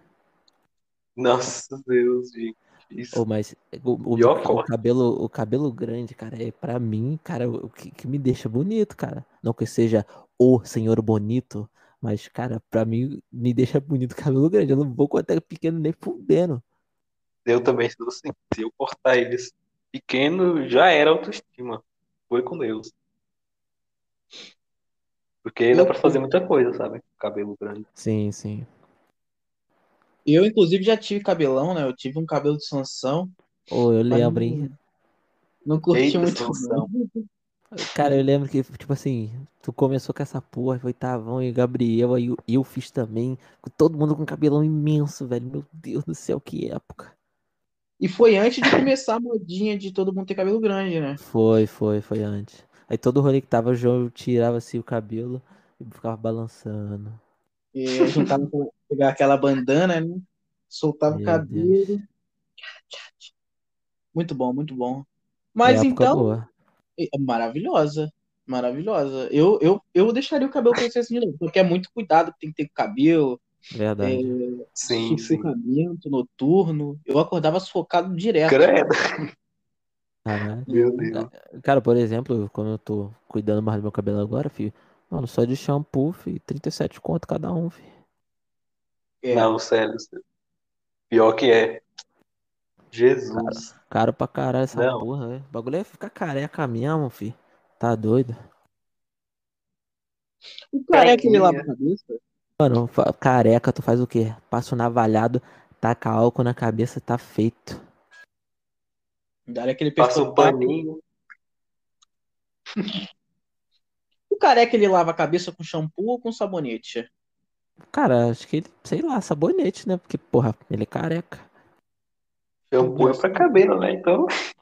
Nossa Deus, gente. Isso. Ou mas o, o, o cabelo, o cabelo grande, cara, é pra mim, cara, o que, que me deixa bonito, cara. Não que eu seja o senhor bonito, mas, cara, pra mim me deixa bonito o cabelo grande. Eu não vou cortar pequeno nem fudendo. Eu também sou assim. Se eu cortar eles pequeno, já era autoestima. Foi com Deus. Porque dá pra fazer muita coisa, sabe? Cabelo grande. Sim, sim. Eu, inclusive, já tive cabelão, né? Eu tive um cabelo de Sansão. Ou eu lembro, não- hein? Não curti Eita, muito, Sansão. Cara, eu lembro que, tipo assim, tu começou com essa porra, foi Tavão e Gabriel, aí eu, eu fiz também, com todo mundo com cabelão imenso, velho. Meu Deus do céu, que época. E foi antes de começar a modinha de todo mundo ter cabelo grande, né? Foi, foi, foi antes. Aí todo rolê que tava, o João tirava assim o cabelo e ficava balançando. E juntava com pegar aquela bandana, né? Soltava o Meu cabelo. Muito bom, muito bom. Mas época então, boa. é maravilhosa. Maravilhosa. Eu, eu, eu deixaria o cabelo crescer assim de novo, porque é muito cuidado que tem que ter com o cabelo, Verdade. Sim, sim. sufocamento noturno. Eu acordava sufocado direto. Credo. Caralho. Meu Deus. Cara, por exemplo, quando eu tô cuidando mais do meu cabelo agora, filho, mano, só de shampoo, filho, 37 conto cada um, filho. É. Não, sério. sério. Pior que é. Jesus. Caro pra caralho essa Não. porra, velho. O bagulho é ficar careca mesmo, filho. Tá doido? O careca Carequinha. lava a cabeça? Mano, careca, tu faz o quê? Passa o navalhado, taca álcool na cabeça, tá feito. Dá aquele Passa o pescoço. paninho. O careca ele lava a cabeça com shampoo ou com sabonete? Cara, acho que ele, sei lá, sabonete, né? Porque, porra, ele é careca. Shampoo é pra cabelo, né? Então.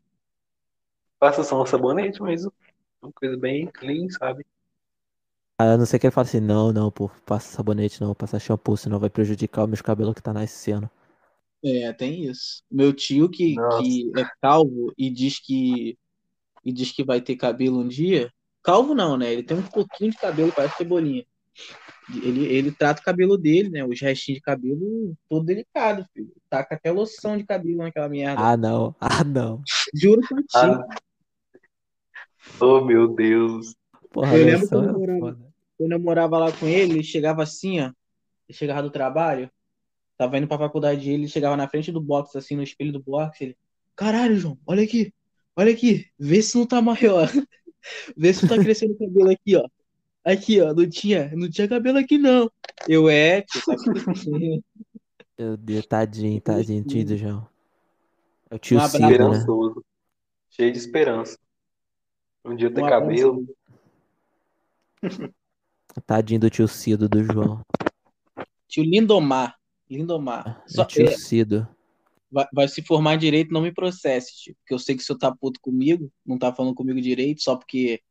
Passa só um sabonete, mas uma coisa bem clean, sabe? A não ser que ele fale assim, não, não, pô, passa sabonete não, passa shampoo, senão vai prejudicar os meus cabelos que tá nascendo. É, tem isso. Meu tio que, Nossa. que é calvo e diz que e diz que vai ter cabelo um dia. Calvo não, né? Ele tem um pouquinho de cabelo, parece cebolinha. Ele, ele trata o cabelo dele, né? Os restinhos de cabelo todo delicado, filho. Taca até loção de cabelo naquela merda. Ah, não, ah, não. Juro pra ti. Ah, oh, meu Deus. Porra, Eu lembro quando eu morava-. Quando eu morava lá com ele, ele chegava assim, ó. Ele chegava do trabalho, tava indo pra faculdade ele chegava na frente do box, assim, no espelho do box, ele. Caralho, João, olha aqui, olha aqui, vê se não tá maior. Vê se não tá crescendo o cabelo aqui, ó. Aqui, ó, não tinha, não tinha cabelo aqui, não. Eu é, tio, tá crescendo. Meu Deus, tadinho, tadinho, tio do João. É o tio Um. Cido, né? Esperançoso. Cheio de esperança. Um dia eu ter abraço. cabelo. Tadinho do tio Cido do João. Tio Lindomar. Lindomar. É Só, tio é, Cido. vai, vai se formar direito, não me processe, tio. Porque eu sei que o senhor tá puto comigo, não tá falando comigo direito, só porque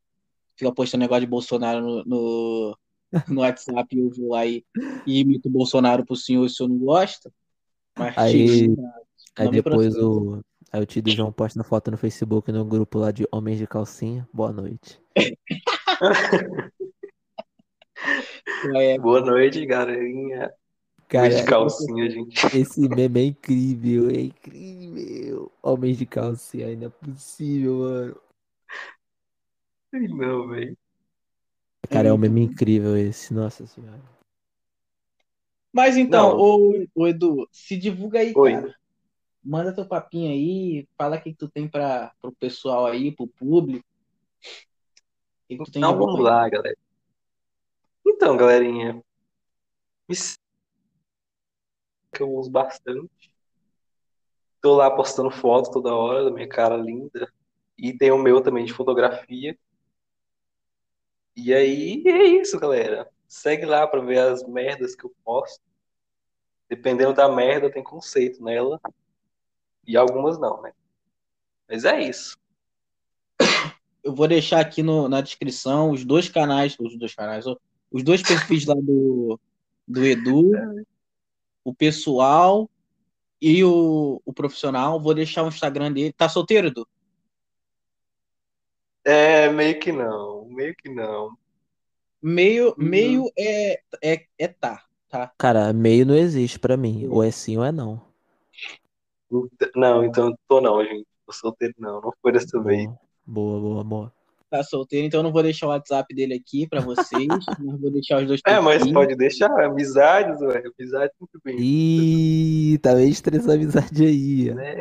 fica postando negócio de Bolsonaro no, no, no WhatsApp e eu vou lá e, e imito o Bolsonaro pro senhor e o senhor não gosta. Mas, Aí- tio, Aí Não depois o. Aí o tio do João posta foto no Facebook no grupo lá de Homens de Calcinha. Boa noite. é, Boa noite, galerinha. Cara, de calcinha, gente. esse meme é incrível, é incrível. Homens de calcinha, ainda é possível, mano. Ai, Não, velho. Cara, é um meme incrível esse, nossa senhora. Mas então, ô, ô, Edu, se divulga aí, Oi. cara. Manda teu papinho aí, fala o que que tu tem para pro pessoal aí, pro público. O que que tu tem de Então vamos aí? lá, galera. Então, galerinha, me que eu uso bastante. Tô lá postando fotos toda hora da minha cara linda. E tem o meu também de fotografia. E aí é isso, galera. Segue lá pra ver as merdas que eu posto. Dependendo da merda, tem conceito nela. E algumas não, né? Mas é isso. Eu vou deixar aqui no- na descrição os dois canais, os dois canais, os dois perfis lá do, do Edu, o pessoal e o, o profissional. Vou deixar o Instagram dele. Tá solteiro, Edu? É, meio que não. Meio que não. Meio, Uhum. meio é, é, é tá, tá? Cara, meio não existe pra mim. Ou é sim ou é não. Não, então tô não, gente. Tô solteiro não. Não foi dessa vez. Boa, boa, boa, boa. Tá solteiro, então eu não vou deixar o WhatsApp dele aqui pra vocês, mas vou deixar os dois É, mas perfis. pode deixar. Amizades, ué. Amizade sempre bem. Ih, tá meio estressando a amizade aí. Né?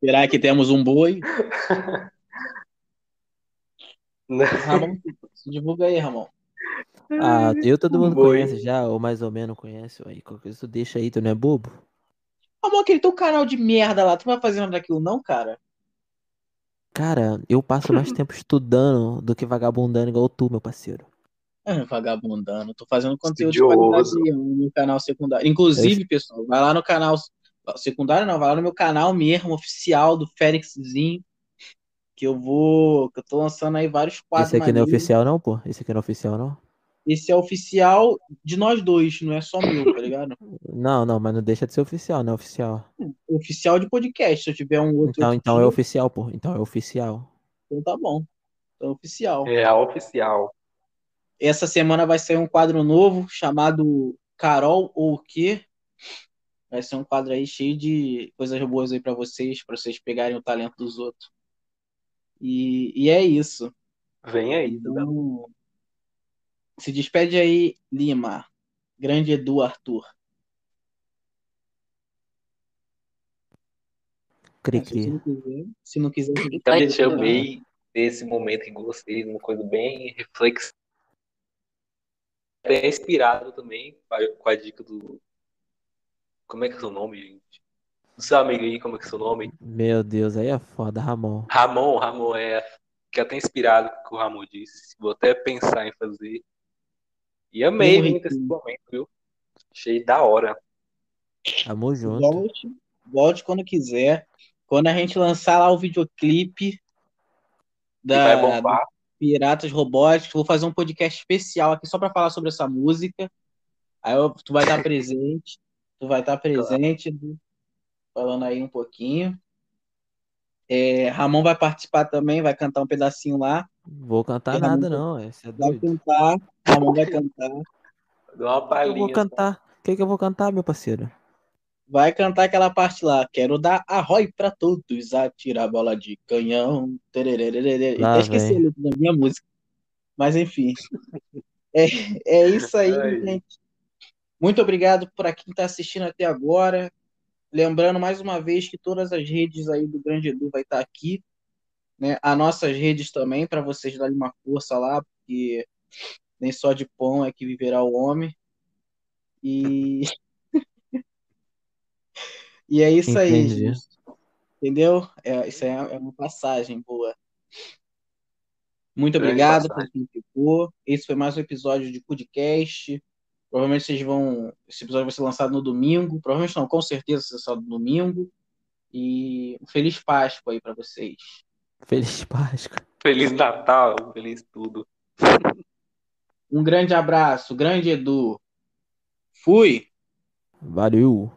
Será que temos um boi? Né? Ramon, se divulga aí, Ramon. Ah, eu todo mundo Boi. conhece já, ou mais ou menos conhece. Aí, qualquer coisa tu deixa aí, tu não é bobo? Ramon, aquele teu canal de merda lá, tu vai fazer nada daquilo não, cara? Cara, eu passo mais tempo estudando do que vagabundando igual tu, meu parceiro. Ah, vagabundando, tô fazendo conteúdo de qualidade Estudioso. no meu canal secundário. Inclusive, pessoal, vai lá no canal secundário, não, vai lá no meu canal mesmo, oficial do Félixzinho, que eu vou, que eu tô lançando aí vários quadros Esse aqui não é maneiros. oficial não, pô? Esse aqui não é oficial não? Esse é oficial de nós dois, não é só meu, tá ligado? Não, não, mas não deixa de ser oficial, não é oficial. Oficial de podcast, se eu tiver um outro Então, então é oficial, pô. Então é oficial. então tá bom. Então é oficial. É a oficial. Essa semana vai sair um quadro novo chamado Carol ou o quê? Vai ser um quadro aí cheio de coisas boas aí pra vocês, pra vocês pegarem o talento dos outros. E, e é isso. Vem aí, Duda. Então, se despede aí, Lima. Grande Edu Arthur. Cri, É, se cri. não quiser, se não quiser, Então, gente, eu amei esse momento que gostei, uma coisa bem reflexiva. Bem inspirado também com a- com a dica do. Como é que é o seu nome, gente? Do seu amigo aí, como é que é o seu nome? Meu Deus, aí é foda, Ramon. Ramon, Ramon é. Fiquei até inspirado com o que o Ramon disse. Vou até pensar em fazer. E amei Morri. muito esse momento, viu? Achei da hora. Tamo junto. volte, volte quando quiser. Quando a gente lançar lá o videoclipe da. Piratas Robóticos. Vou fazer um podcast especial aqui só para falar sobre essa música. Aí eu- tu vai estar presente. Tu vai estar presente, Edu, falando aí um pouquinho. É, Ramon vai participar também, vai cantar um pedacinho lá. Vou cantar Ramon nada, não, é. Você é Vai doido. cantar. Ramon vai cantar. Deu uma eu vou cantar? O que que eu vou cantar, meu parceiro? Vai cantar aquela parte lá. Quero dar arrói pra todos, atirar bola de canhão. Lá Até esqueci a letra da minha música. Mas enfim. É, é isso aí, Ai. gente. Muito obrigado por quem está assistindo até agora. Lembrando mais uma vez que todas as redes aí do Grande Edu vai estar aqui. Né? As nossas redes também, para vocês darem uma força lá, porque nem só de pão é que viverá o homem. E, e é isso aí, Entendi. gente. Entendeu? É, isso aí é uma passagem boa. Muito Grande obrigado passagem. por quem ficou. Esse foi mais um episódio de podcast. Provavelmente vocês vão. Esse episódio vai ser lançado no domingo. Provavelmente não, com certeza vai ser lançado no domingo. E um feliz Páscoa aí para vocês. Feliz Páscoa. Feliz Natal, feliz tudo. Um grande abraço, grande Edu. Fui! Valeu.